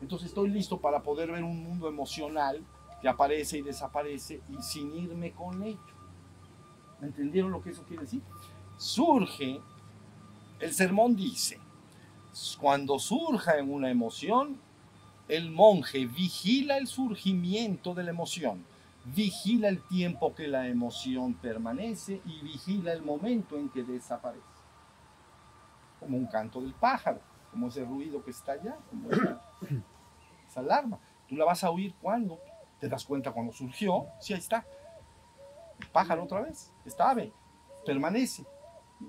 Entonces estoy listo para poder ver un mundo emocional que aparece y desaparece y sin irme con ello. ¿Me entendieron lo que eso quiere decir? Surge, el sermón dice, cuando surja en una emoción, el monje vigila el surgimiento de la emoción, vigila el tiempo que la emoción permanece y vigila el momento en que desaparece. Como un canto del pájaro, como ese ruido que está allá, como esa, esa alarma. Tú la vas a oír cuando te das cuenta cuando surgió, sí, ahí está. Pájaro otra vez, esta ave, permanece,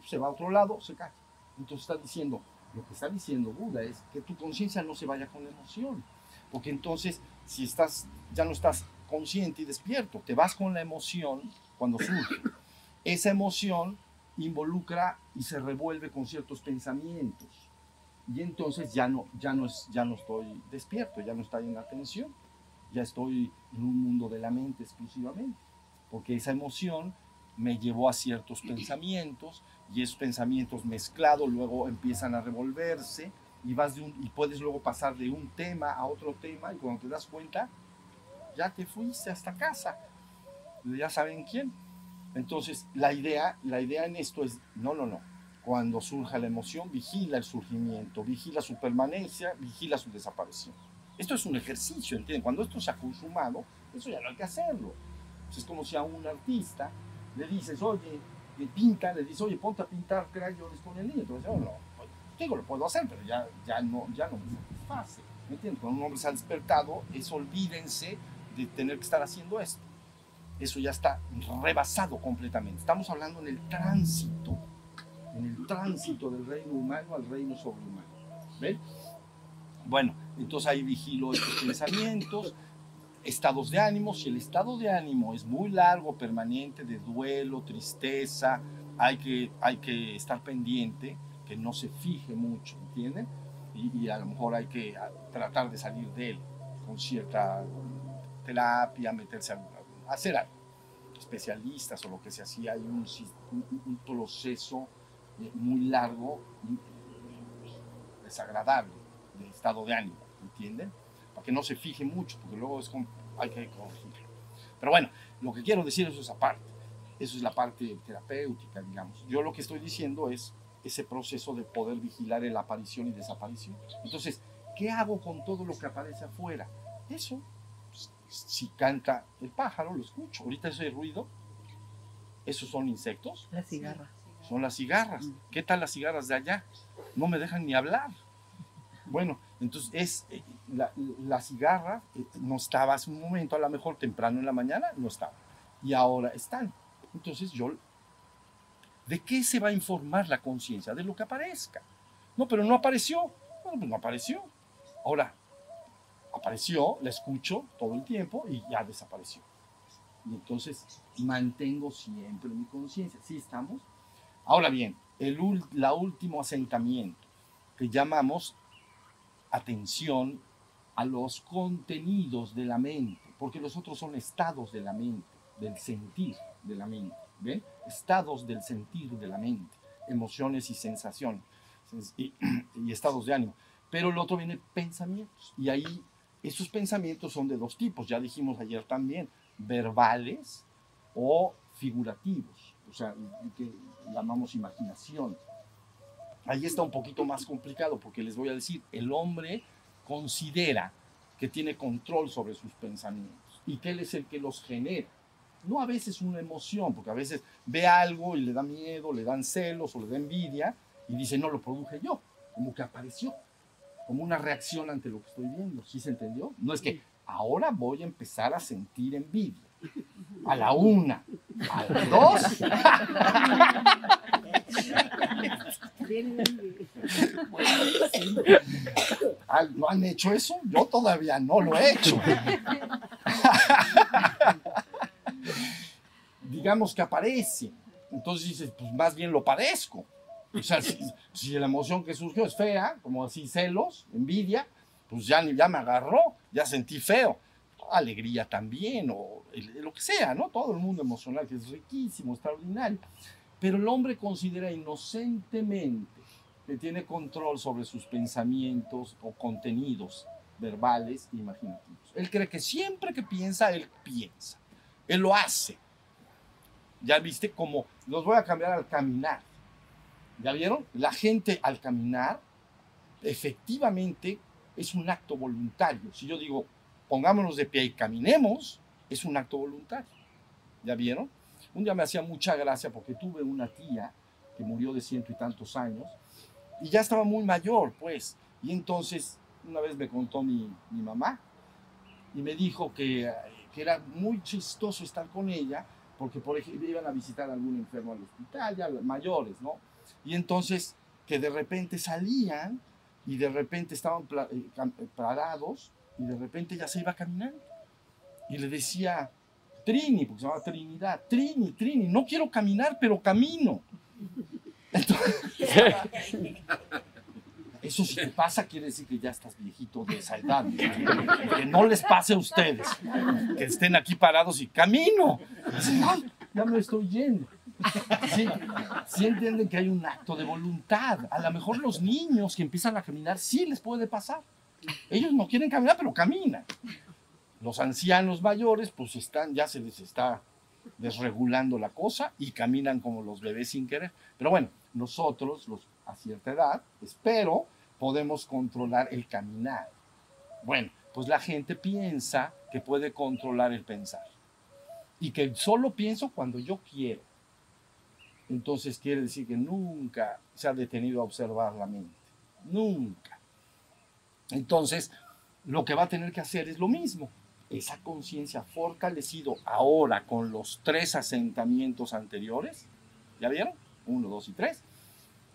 se va a otro lado, se cae. Entonces está diciendo, lo que está diciendo Buda es que tu conciencia no se vaya con la emoción. Porque entonces, si estás, ya no estás consciente y despierto, te vas con la emoción cuando surge. Esa emoción involucra y se revuelve con ciertos pensamientos. Y entonces ya no, ya no, es, ya no estoy despierto, ya no estoy en atención, ya estoy en un mundo de la mente exclusivamente. Porque esa emoción me llevó a ciertos pensamientos y esos pensamientos mezclados luego empiezan a revolverse y, vas de un, y puedes luego pasar de un tema a otro tema y cuando te das cuenta ya te fuiste hasta casa. Ya saben quién. Entonces, la idea, la idea en esto es, no, no, no. Cuando surja la emoción, vigila el surgimiento, vigila su permanencia, vigila su desaparición. Esto es un ejercicio, ¿entienden? Cuando esto se ha consumado, eso ya no hay que hacerlo. Pues es como si a un artista le dices, oye, que pinta, le dices, oye, ponte a pintar crayones con el niño. Entonces, oh, no, digo, lo puedo hacer, pero ya, ya, no, ya no me satisface. ¿Me entiendes? Cuando un hombre se ha despertado, es olvídense de tener que estar haciendo esto. Eso ya está rebasado completamente. Estamos hablando en el tránsito, en el tránsito del reino humano al reino sobrehumano. ¿Ven? Bueno, entonces ahí vigilo estos pensamientos, estados de ánimo. Si el estado de ánimo es muy largo, permanente, de duelo, tristeza, hay que, hay que estar pendiente, que no se fije mucho, ¿entienden? Y, a lo mejor hay que tratar de salir de él con cierta terapia, meterse a, a hacer algo. Especialistas o lo que sea, si hay un, proceso eh, muy largo, eh, desagradable de estado de ánimo, ¿entienden? Para que no se fije mucho, porque luego es como, hay que corregirlo. Pero bueno, lo que quiero decir eso es aparte. Eso es la parte terapéutica, digamos. Yo lo que estoy diciendo es ese proceso de poder vigilar la aparición y desaparición. Entonces, ¿qué hago con todo lo que aparece afuera? Eso, pues, si canta el pájaro, lo escucho. Ahorita ese ruido, esos son insectos. La cigarra. Son las cigarras. ¿Qué tal las cigarras de allá? No me dejan ni hablar. Bueno, entonces es eh, la, cigarra eh, no estaba hace un momento, a lo mejor temprano en la mañana no estaba. Y ahora están. Entonces yo, ¿de qué se va a informar la conciencia? De lo que aparezca. No, pero no apareció. Bueno, pues no apareció. Ahora, apareció, la escucho todo el tiempo y ya desapareció. Y entonces mantengo siempre mi conciencia. ¿Sí estamos? Ahora bien, el la último asentamiento que llamamos atención a los contenidos de la mente, porque los otros son estados de la mente, del sentir de la mente, ¿ven? Estados del sentir de la mente, emociones y sensaciones y, y estados de ánimo. Pero el otro viene pensamientos, y ahí esos pensamientos son de dos tipos, ya dijimos ayer también, verbales o figurativos, o sea, que llamamos imaginación. Ahí está un poquito más complicado porque les voy a decir, el hombre considera que tiene control sobre sus pensamientos y que él es el que los genera. No a veces una emoción, porque a veces ve algo y le da miedo, le dan celos o le da envidia y dice, no lo produje yo, como que apareció, como una reacción ante lo que estoy viendo. ¿Sí se entendió? No es que ahora voy a empezar a sentir envidia. A la una, a las dos. ¿No han hecho eso? Yo todavía no lo he hecho. Digamos que aparece. Entonces dices, pues más bien lo padezco. O sea, si, la emoción que surgió es fea, como así celos, envidia, pues ya, ya me agarró, ya sentí feo. Alegría también, o lo que sea, ¿no? Todo el mundo emocional, que es riquísimo, extraordinario. Pero el hombre considera inocentemente que tiene control sobre sus pensamientos o contenidos verbales e imaginativos. Él cree que siempre que piensa, él piensa. Él lo hace. Ya viste como los voy a cambiar al caminar. ¿Ya vieron? La gente al caminar efectivamente es un acto voluntario. Si yo digo, pongámonos de pie y caminemos, es un acto voluntario. ¿Ya vieron? Un día me hacía mucha gracia porque tuve una tía que murió de ciento y tantos años y ya estaba muy mayor, pues. Y entonces, una vez me contó mi, mamá y me dijo que, era muy chistoso estar con ella porque, por ejemplo, iban a visitar a algún enfermo al hospital, ya mayores, ¿no? Y entonces, que de repente salían y de repente estaban eh, eh, parados y de repente ya se iba caminando. Y le decía, Trini, porque se llamaba Trinidad, Trini, Trini, no quiero caminar, pero camino. Eso si te pasa quiere decir que ya estás viejito de esa edad. Que no les pase a ustedes, que estén aquí parados y camino. Dicen, "Ay, ya me estoy yendo. Sí entienden que hay un acto de voluntad. A lo mejor los niños que empiezan a caminar sí les puede pasar. Ellos no quieren caminar, pero caminan. Los ancianos mayores, pues están, ya se les está desregulando la cosa y caminan como los bebés sin querer. Pero bueno, nosotros, los a cierta edad, espero, podemos controlar el caminar. Bueno, pues la gente piensa que puede controlar el pensar y que solo pienso cuando yo quiero. Entonces quiere decir que nunca se ha detenido a observar la mente. Nunca. Entonces, lo que va a tener que hacer es lo mismo. Esa conciencia fortalecido ahora con los tres asentamientos anteriores. ¿Ya vieron? Uno, dos y tres.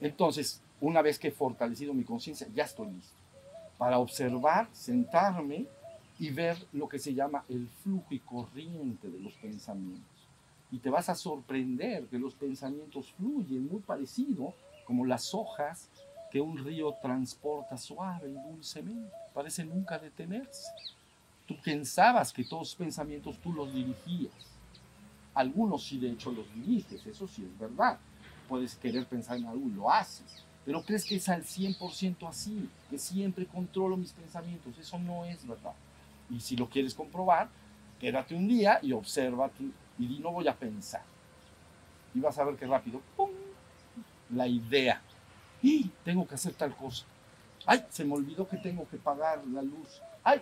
Entonces, una vez que he fortalecido mi conciencia, ya estoy listo para observar, sentarme y ver lo que se llama el flujo y corriente de los pensamientos. Y te vas a sorprender que los pensamientos fluyen muy parecido como las hojas que un río transporta suave y dulcemente. Parece nunca detenerse. Tú pensabas que todos los pensamientos tú los dirigías. Algunos sí de hecho los diriges, eso sí es verdad. Puedes querer pensar en algo y lo haces. Pero crees que es al 100% así, que siempre controlo mis pensamientos. Eso no es verdad. Y si lo quieres comprobar, quédate un día y observa y di, no voy a pensar. Y vas a ver que rápido, ¡pum! La idea. ¡Y! Tengo que hacer tal cosa. ¡Ay! Se me olvidó que tengo que pagar la luz. ¡Ay!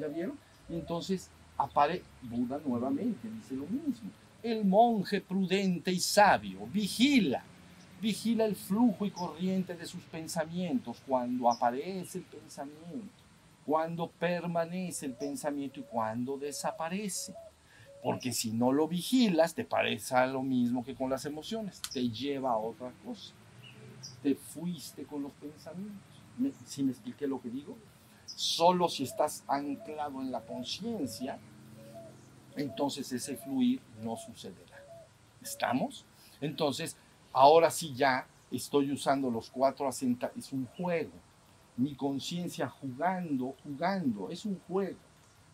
¿Ya vieron? Y entonces aparece Buda nuevamente, dice lo mismo. El monje prudente y sabio vigila, vigila el flujo y corriente de sus pensamientos cuando aparece el pensamiento, cuando permanece el pensamiento y cuando desaparece. Porque si no lo vigilas, te parece lo mismo que con las emociones, te lleva a otra cosa. Te fuiste con los pensamientos. ¿Me- ¿Sí me expliqué lo que digo? Solo si estás anclado en la conciencia, entonces ese fluir no sucederá. ¿Estamos? Entonces, ahora sí ya estoy usando los cuatro asenta, es un juego. Mi conciencia jugando, jugando, es un juego.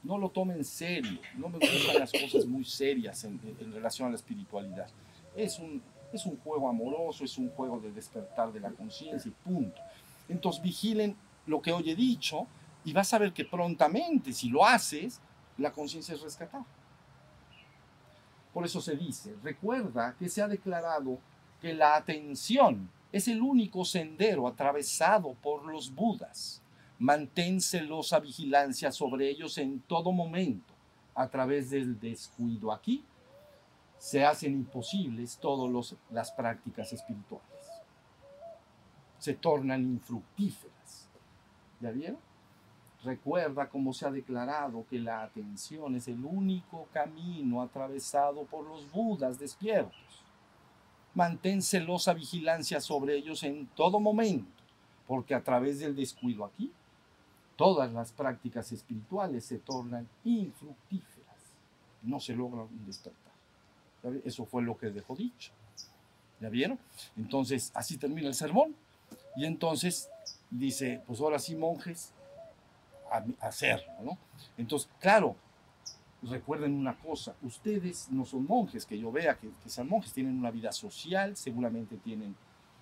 No lo tome en serio. No me gustan las cosas muy serias en, en relación a la espiritualidad. Es un, es un juego amoroso, es un juego de despertar de la conciencia y punto. Entonces vigilen lo que hoy he dicho y vas a ver que prontamente, si lo haces, la conciencia es rescatada. Por eso se dice, recuerda que se ha declarado que la atención es el único sendero atravesado por los budas. Mantén celosa vigilancia sobre ellos en todo momento. A través del descuido aquí, se hacen imposibles todas las prácticas espirituales. Se tornan infructíferas. ¿Ya vieron? Recuerda cómo se ha declarado que la atención es el único camino atravesado por los budas despiertos. Mantén celosa vigilancia sobre ellos en todo momento, porque a través del descuido aquí, todas las prácticas espirituales se tornan infructíferas. No se logra un despertar. Eso fue lo que dejó dicho. ¿Ya vieron? Entonces, así termina el sermón. Y entonces dice, pues ahora sí, monjes, hacerlo, ¿no? Entonces, claro, recuerden una cosa, ustedes no son monjes, que yo vea que, que sean monjes, tienen una vida social, seguramente tienen,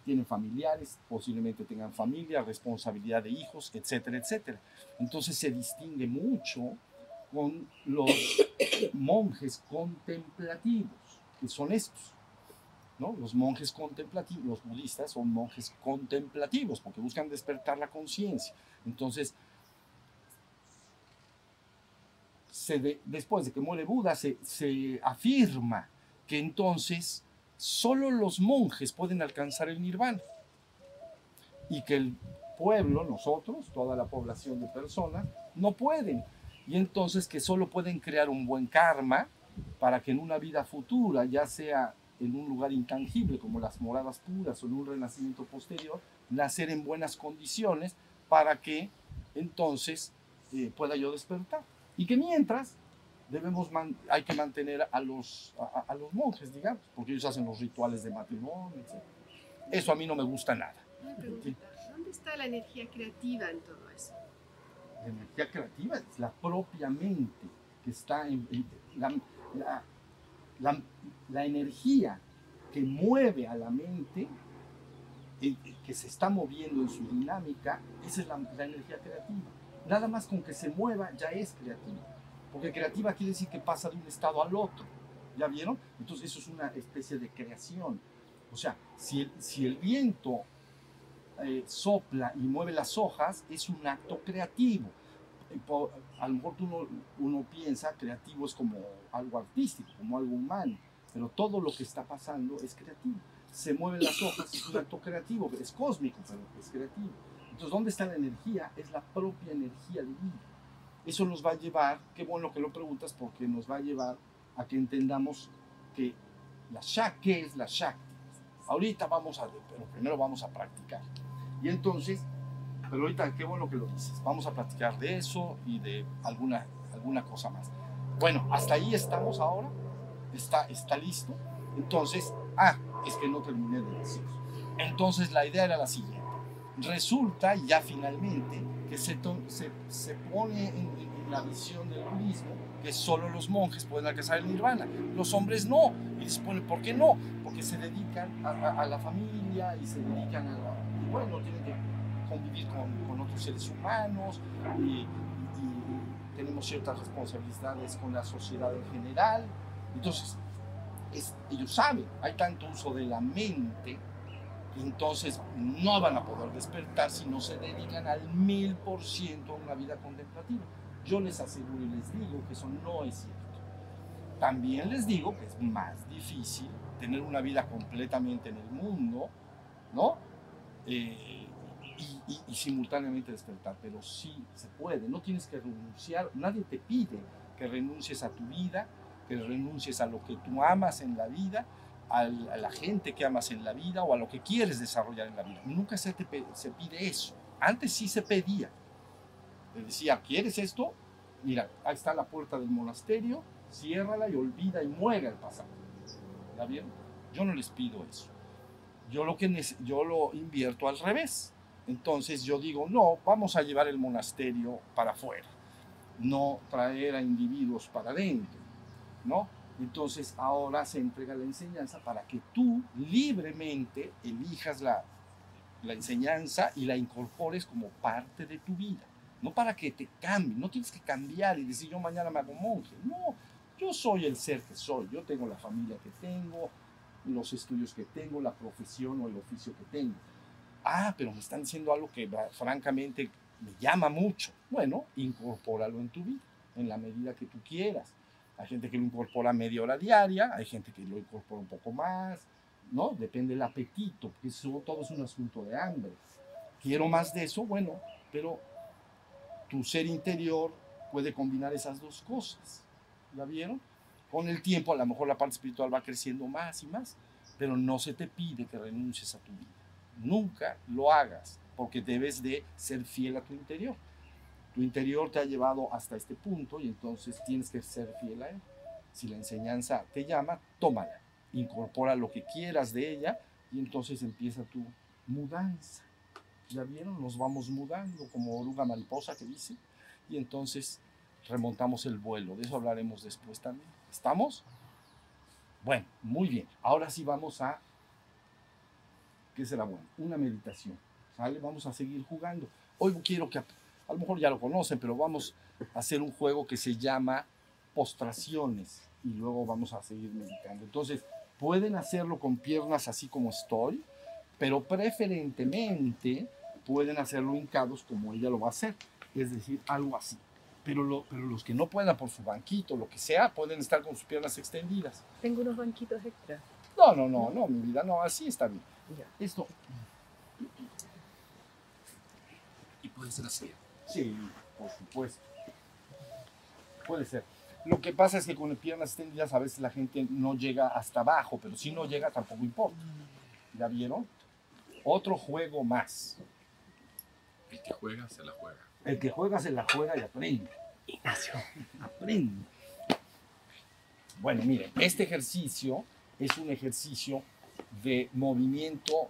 tienen familiares, posiblemente tengan familia, responsabilidad de hijos, etcétera, etcétera. Entonces se distingue mucho con los monjes contemplativos, que son estos. ¿no? Los monjes contemplativos, los budistas son monjes contemplativos, porque buscan despertar la conciencia. Entonces, después de que muere Buda, se, se afirma que entonces solo los monjes pueden alcanzar el nirvana y que el pueblo, nosotros, toda la población de personas, no pueden. Y entonces que solo pueden crear un buen karma para que en una vida futura, ya sea en un lugar intangible como las moradas puras o en un renacimiento posterior, nacer en buenas condiciones para que entonces eh, pueda yo despertar. Y que mientras debemos man- hay que mantener a los, a, los monjes, digamos, porque ellos hacen los rituales de matrimonio, etc. Eso a mí no me gusta nada. Una ¿dónde está la energía creativa en todo eso? La energía creativa es la propia mente que está en, en- la, la- la- la energía que mueve a la mente, eh, que se está moviendo en su dinámica, esa es la energía creativa. Nada más con que se mueva ya es creativa. Porque creativa quiere decir que pasa de un estado al otro. ¿Ya vieron? Entonces eso es una especie de creación. O sea, si el, si el viento eh, sopla y mueve las hojas, es un acto creativo. A lo mejor uno, uno piensa creativo es como algo artístico, como algo humano, pero todo lo que está pasando es creativo. Se mueven las hojas, es un acto creativo, es cósmico, pero es creativo. Entonces, ¿dónde está la energía? Es la propia energía de vida. Eso nos va a llevar, qué bueno que lo preguntas, porque nos va a llevar a que entendamos que la Shakti, ¿qué es la Shakti? Ahorita vamos a, pero primero vamos a practicar. Y entonces, pero ahorita qué bueno que lo dices. Vamos a platicar de eso y de alguna, alguna cosa más. Bueno, hasta ahí estamos ahora. Está, está listo. Entonces, ah, es que no terminé de decir. Entonces la idea era la siguiente. Resulta ya finalmente que se, se, se pone en, en- la visión del budismo que solo los monjes pueden alcanzar el nirvana, los hombres no. Y se pone, ¿por qué no? Porque se dedican a, a- a la familia y se dedican a la... y bueno, tienen que convivir con, con otros seres humanos y- y tenemos ciertas responsabilidades con la sociedad en general. Entonces, ellos saben, hay tanto uso de la mente entonces no van a poder despertar si no se dedican al mil por ciento a una vida contemplativa. Yo les aseguro y les digo que eso no es cierto. También les digo que es más difícil tener una vida completamente en el mundo, ¿no? Eh, y- y simultáneamente despertar, pero sí se puede, no tienes que renunciar, nadie te pide que renuncies a tu vida, que renuncies a lo que tú amas en la vida, a la gente que amas en la vida o a lo que quieres desarrollar en la vida. Nunca se, te se pide eso. Antes sí se pedía. Te decía, ¿quieres esto? Mira, ahí está la puerta del monasterio, ciérrala y olvida y muere el pasado. ¿Ya vieron? Yo no les pido eso. Yo lo, que yo lo invierto al revés. Entonces yo digo, no, vamos a llevar el monasterio para afuera, no traer a individuos para adentro, ¿no? Entonces ahora se entrega la enseñanza para que tú libremente elijas la, la enseñanza y la incorpores como parte de tu vida. No para que te cambie, no tienes que cambiar y decir yo mañana me hago monje. No, yo soy el ser que soy, yo tengo la familia que tengo, los estudios que tengo, la profesión o el oficio que tengo. Ah, pero me están diciendo algo que va- francamente me llama mucho. Bueno, incorpóralo en tu vida, en la medida que tú quieras. Hay gente que lo incorpora media hora diaria, hay gente que lo incorpora un poco más, ¿no? Depende del apetito, porque todo es un asunto de hambre. Quiero más de eso, bueno, pero tu ser interior puede combinar esas dos cosas. ¿La vieron? Con el tiempo a lo mejor la parte espiritual va creciendo más y más, pero no se te pide que renuncies a tu vida. Nunca lo hagas, porque debes de ser fiel a tu interior. Tu interior te ha llevado hasta este punto y entonces tienes que ser fiel a él. Si la enseñanza te llama, tómala, incorpora lo que quieras de ella y entonces empieza tu mudanza. ¿Ya vieron? Nos vamos mudando como oruga mariposa que dice. Y entonces remontamos el vuelo. De eso hablaremos después también. ¿Estamos? Bueno, muy bien. Ahora sí vamos a... ¿Qué será bueno? Una meditación. ¿Sale? Vamos a seguir jugando. Hoy quiero que... A lo mejor ya lo conocen, pero vamos a hacer un juego que se llama postraciones y luego vamos a seguir meditando. Entonces, pueden hacerlo con piernas así como estoy, pero preferentemente pueden hacerlo hincados como ella lo va a hacer, es decir, algo así. Pero, lo- pero los que no puedan por su banquito, lo que sea, pueden estar con sus piernas extendidas. Tengo unos banquitos extra. No, no, no, no, mi vida, no, así está bien. Ya. Esto, Y puede ser así. Sí, por supuesto. Puede ser. Lo que pasa es que con las piernas extendidas a veces la gente no llega hasta abajo, pero si no llega tampoco importa. ¿Ya vieron? Otro juego más. El que juega, se la juega. El que juega se la juega y aprende. Ignacio. Aprende. Bueno, miren, este ejercicio es un ejercicio de movimiento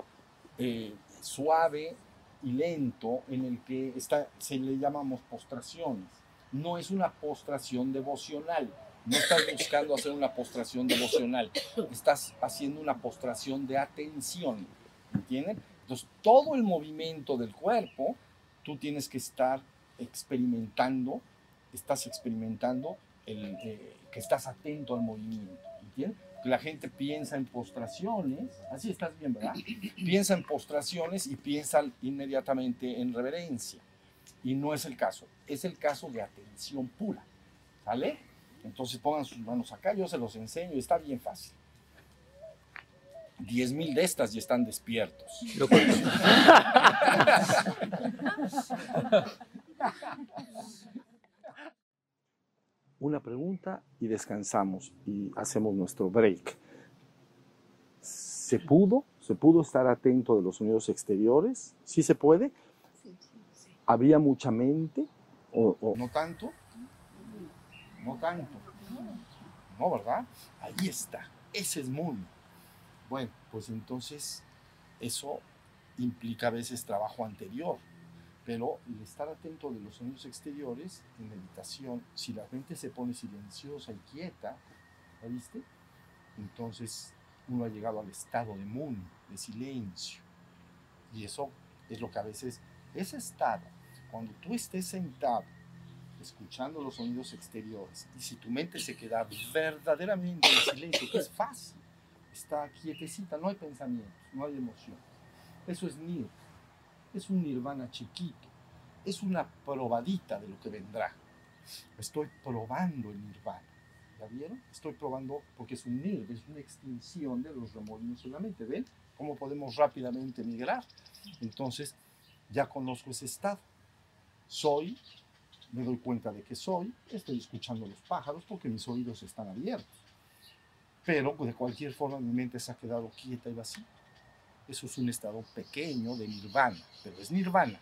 eh, suave y lento en el que está, se le llamamos postraciones. No es una postración devocional. No estás buscando hacer una postración devocional. Estás haciendo una postración de atención. ¿Entienden? Entonces, todo el movimiento del cuerpo, tú tienes que estar experimentando, estás experimentando el, eh, que estás atento al movimiento. ¿Entiendes? Que la gente piensa en postraciones, así estás bien, ¿verdad? Piensa en postraciones y piensa inmediatamente en reverencia. Y no es el caso, es el caso de atención pura. ¿Sale? Entonces pongan sus manos acá, yo se los enseño y está bien fácil. 10.000 de estas ya están despiertos. Una pregunta y descansamos y hacemos nuestro break. ¿Se pudo? ¿Se pudo estar atento de los sonidos exteriores? ¿Sí se puede? ¿Había mucha mente? ¿O, o- no tanto? No tanto. No, ¿verdad? Ahí está. Ese es muy. Bueno, pues entonces eso implica a veces trabajo anterior, pero el estar atento de los sonidos exteriores en meditación, si la mente se pone silenciosa y quieta, ¿la viste? Entonces uno ha llegado al estado de mun, de silencio. Y eso es lo que a veces, ese estado, cuando tú estés sentado, escuchando los sonidos exteriores, y si tu mente se queda verdaderamente en silencio, que es fácil, está quietecita, no hay pensamientos, no hay emoción. Eso es nir, es un nirvana chiquito, es una probadita de lo que vendrá. Estoy probando el nirvana. ¿Ya vieron? Estoy probando porque es un nir, es una extinción de los remolinos en la mente. ¿Ven cómo podemos rápidamente migrar? Entonces, ya conozco ese estado. Soy, me doy cuenta de que soy, estoy escuchando los pájaros porque mis oídos están abiertos. Pero de cualquier forma mi mente se ha quedado quieta y vacía. Eso es un estado pequeño de nirvana, pero es nirvana.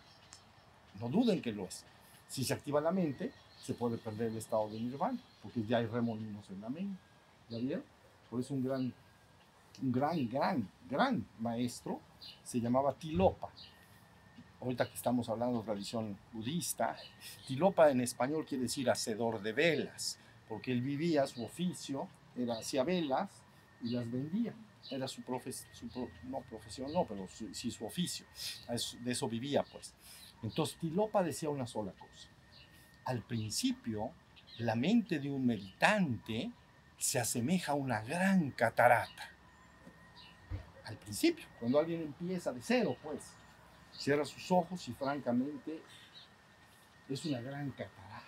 No duden que lo es. Si se activa la mente, se puede perder el estado de nirvana, porque ya hay remolinos en la mente. ¿Ya vieron? Por eso un gran, un gran, gran, gran maestro se llamaba Tilopa. Ahorita que estamos hablando de tradición budista, Tilopa en español quiere decir hacedor de velas, porque él vivía, su oficio era hacía velas y las vendía. Era su, su pro- no profesión, no, pero su- sí su oficio. De eso vivía, pues. Entonces, Tilopa decía una sola cosa. Al principio, la mente de un meditante se asemeja a una gran catarata. Al principio, cuando alguien empieza de cero, pues, cierra sus ojos y francamente es una gran catarata.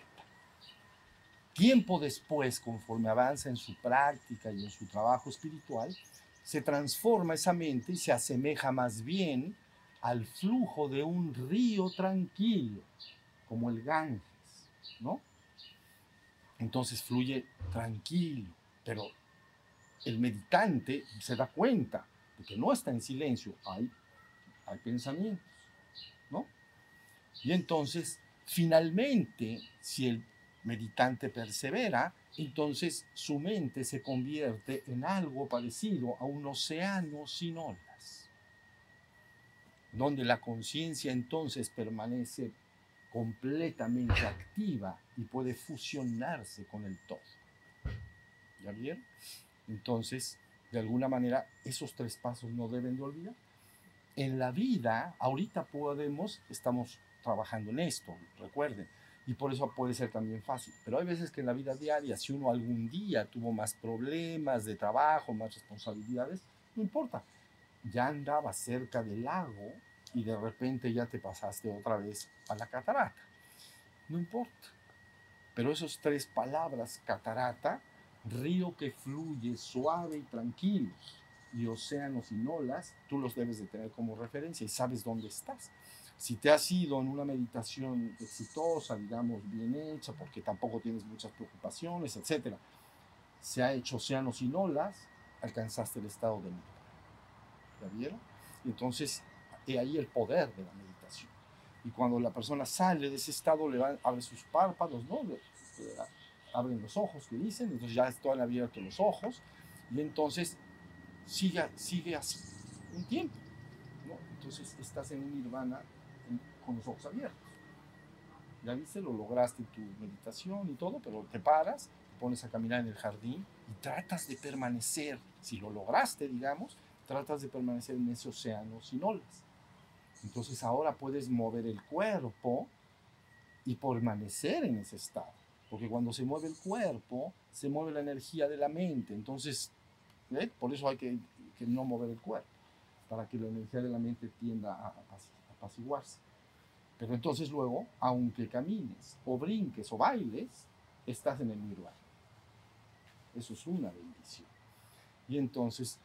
Tiempo después, conforme avanza en su práctica y en su trabajo espiritual, se transforma esa mente y se asemeja más bien al flujo de un río tranquilo, como el Ganges, ¿no? Entonces fluye tranquilo, pero el meditante se da cuenta de que no está en silencio, hay, hay pensamientos, ¿no? Y entonces, finalmente, si el meditante persevera, entonces su mente se convierte en algo parecido a un océano sin olas, donde la conciencia entonces permanece completamente activa y puede fusionarse con el todo. ¿Ya vieron? Entonces, de alguna manera, esos tres pasos no deben de olvidar. En la vida, ahorita podemos, estamos trabajando en esto, recuerden, y por eso puede ser también fácil. Pero hay veces que en la vida diaria, si uno algún día tuvo más problemas de trabajo, más responsabilidades, no importa. Ya andaba cerca del lago y de repente ya te pasaste otra vez a la catarata. No importa. Pero esas tres palabras, catarata, río que fluye suave y tranquilo, y océanos y olas, tú los debes de tener como referencia y sabes dónde estás. Si te has ido en una meditación exitosa, digamos, bien hecha, porque tampoco tienes muchas preocupaciones, etc., se ha hecho océanos y olas, alcanzaste el estado de nirvana. ¿Ya vieron? Entonces, he ahí el poder de la meditación. Y cuando la persona sale de ese estado, le va, abre sus párpados, ¿no? Le- le- abren los ojos, que dicen, entonces ya están abiertos los ojos, y entonces sigue, sigue así un tiempo, ¿no? Entonces estás en un nirvana con los ojos abiertos. Ya viste, lo lograste en tu meditación y todo, pero te paras, te pones a caminar en el jardín y tratas de permanecer, si lo lograste, digamos, tratas de permanecer en ese océano sin olas. Entonces ahora puedes mover el cuerpo y permanecer en ese estado. Porque cuando se mueve el cuerpo, se mueve la energía de la mente. Entonces, ¿eh? por eso hay que, no mover el cuerpo, para que la energía de la mente tienda a, a apaciguarse. Pero entonces luego, aunque camines o brinques o bailes, estás en el nirvana. Eso es una bendición. Y entonces,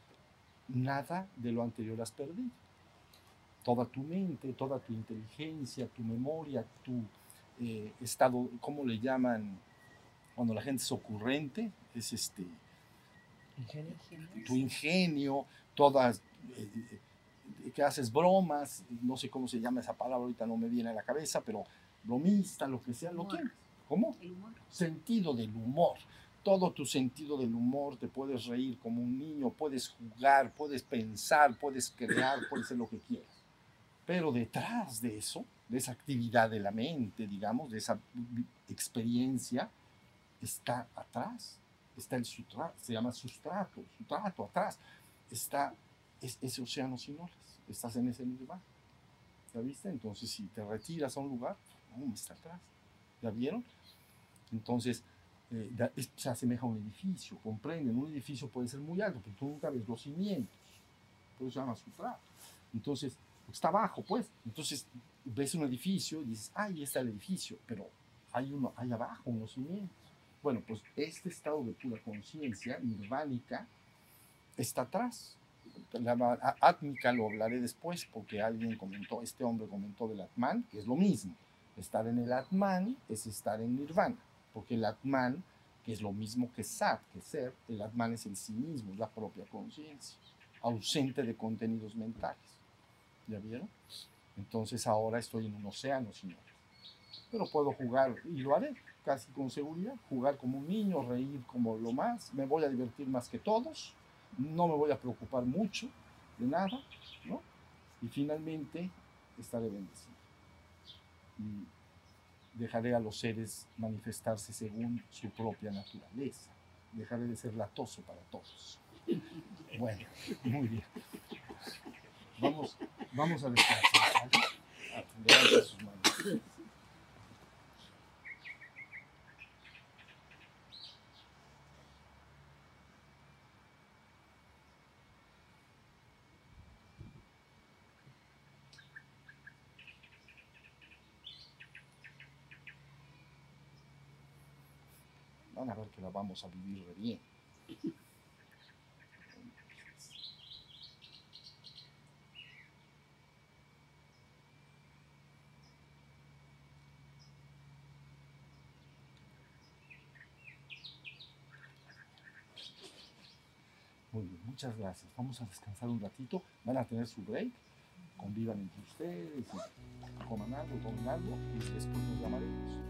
nada de lo anterior has perdido. Toda tu mente, toda tu inteligencia, tu memoria, tu eh, estado, ¿cómo le llaman? Cuando la gente es ocurrente, es este, tu ingenio, todas, eh, eh, que haces bromas, no sé cómo se llama esa palabra, ahorita no me viene a la cabeza, pero bromista, lo que sea, lo tienes. ¿Cómo? El humor. Sentido del humor. Todo tu sentido del humor, te puedes reír como un niño, puedes jugar, puedes pensar, puedes crear, puedes hacer lo que quieras. Pero detrás de eso, de esa actividad de la mente, digamos, de esa experiencia, está atrás, está el sustrato, se llama sustrato, sustrato, atrás, está es- ese océano sin olas, estás en ese nirvana. ¿Ya viste? Entonces, si te retiras a un lugar, ¡pum! está atrás. ¿Ya vieron? Entonces, eh, se asemeja a un edificio, comprenden, un edificio puede ser muy alto, pero tú nunca ves los cimientos, por eso se llama sustrato. Entonces, está abajo, pues, entonces ves un edificio y dices, ah, ahí está el edificio, pero hay uno, hay abajo unos cimientos. Bueno, pues este estado de pura conciencia, nirvánica, está atrás. La átmica lo hablaré después porque alguien comentó, este hombre comentó del Atman, que es lo mismo. Estar en el Atman es estar en nirvana, porque el Atman, que es lo mismo que Sat, que ser, el Atman es el sí mismo, es la propia conciencia, ausente de contenidos mentales. ¿Ya vieron? Entonces ahora estoy en un océano, señor. Pero puedo jugar, y lo haré casi con seguridad, jugar como un niño, reír como lo más, me voy a divertir más que todos, no me voy a preocupar mucho de nada, ¿no? Y finalmente estaré bendecido. Y dejaré a los seres manifestarse según su propia naturaleza. Dejaré de ser latoso para todos. Bueno, muy bien. Vamos, vamos a descansar. levante sus manos. La vamos a vivir re bien. Muy bien, muchas gracias. Vamos a descansar un ratito. Van a tener su break. Convivan entre ustedes, coman algo, tomen algo y después nos llamaremos.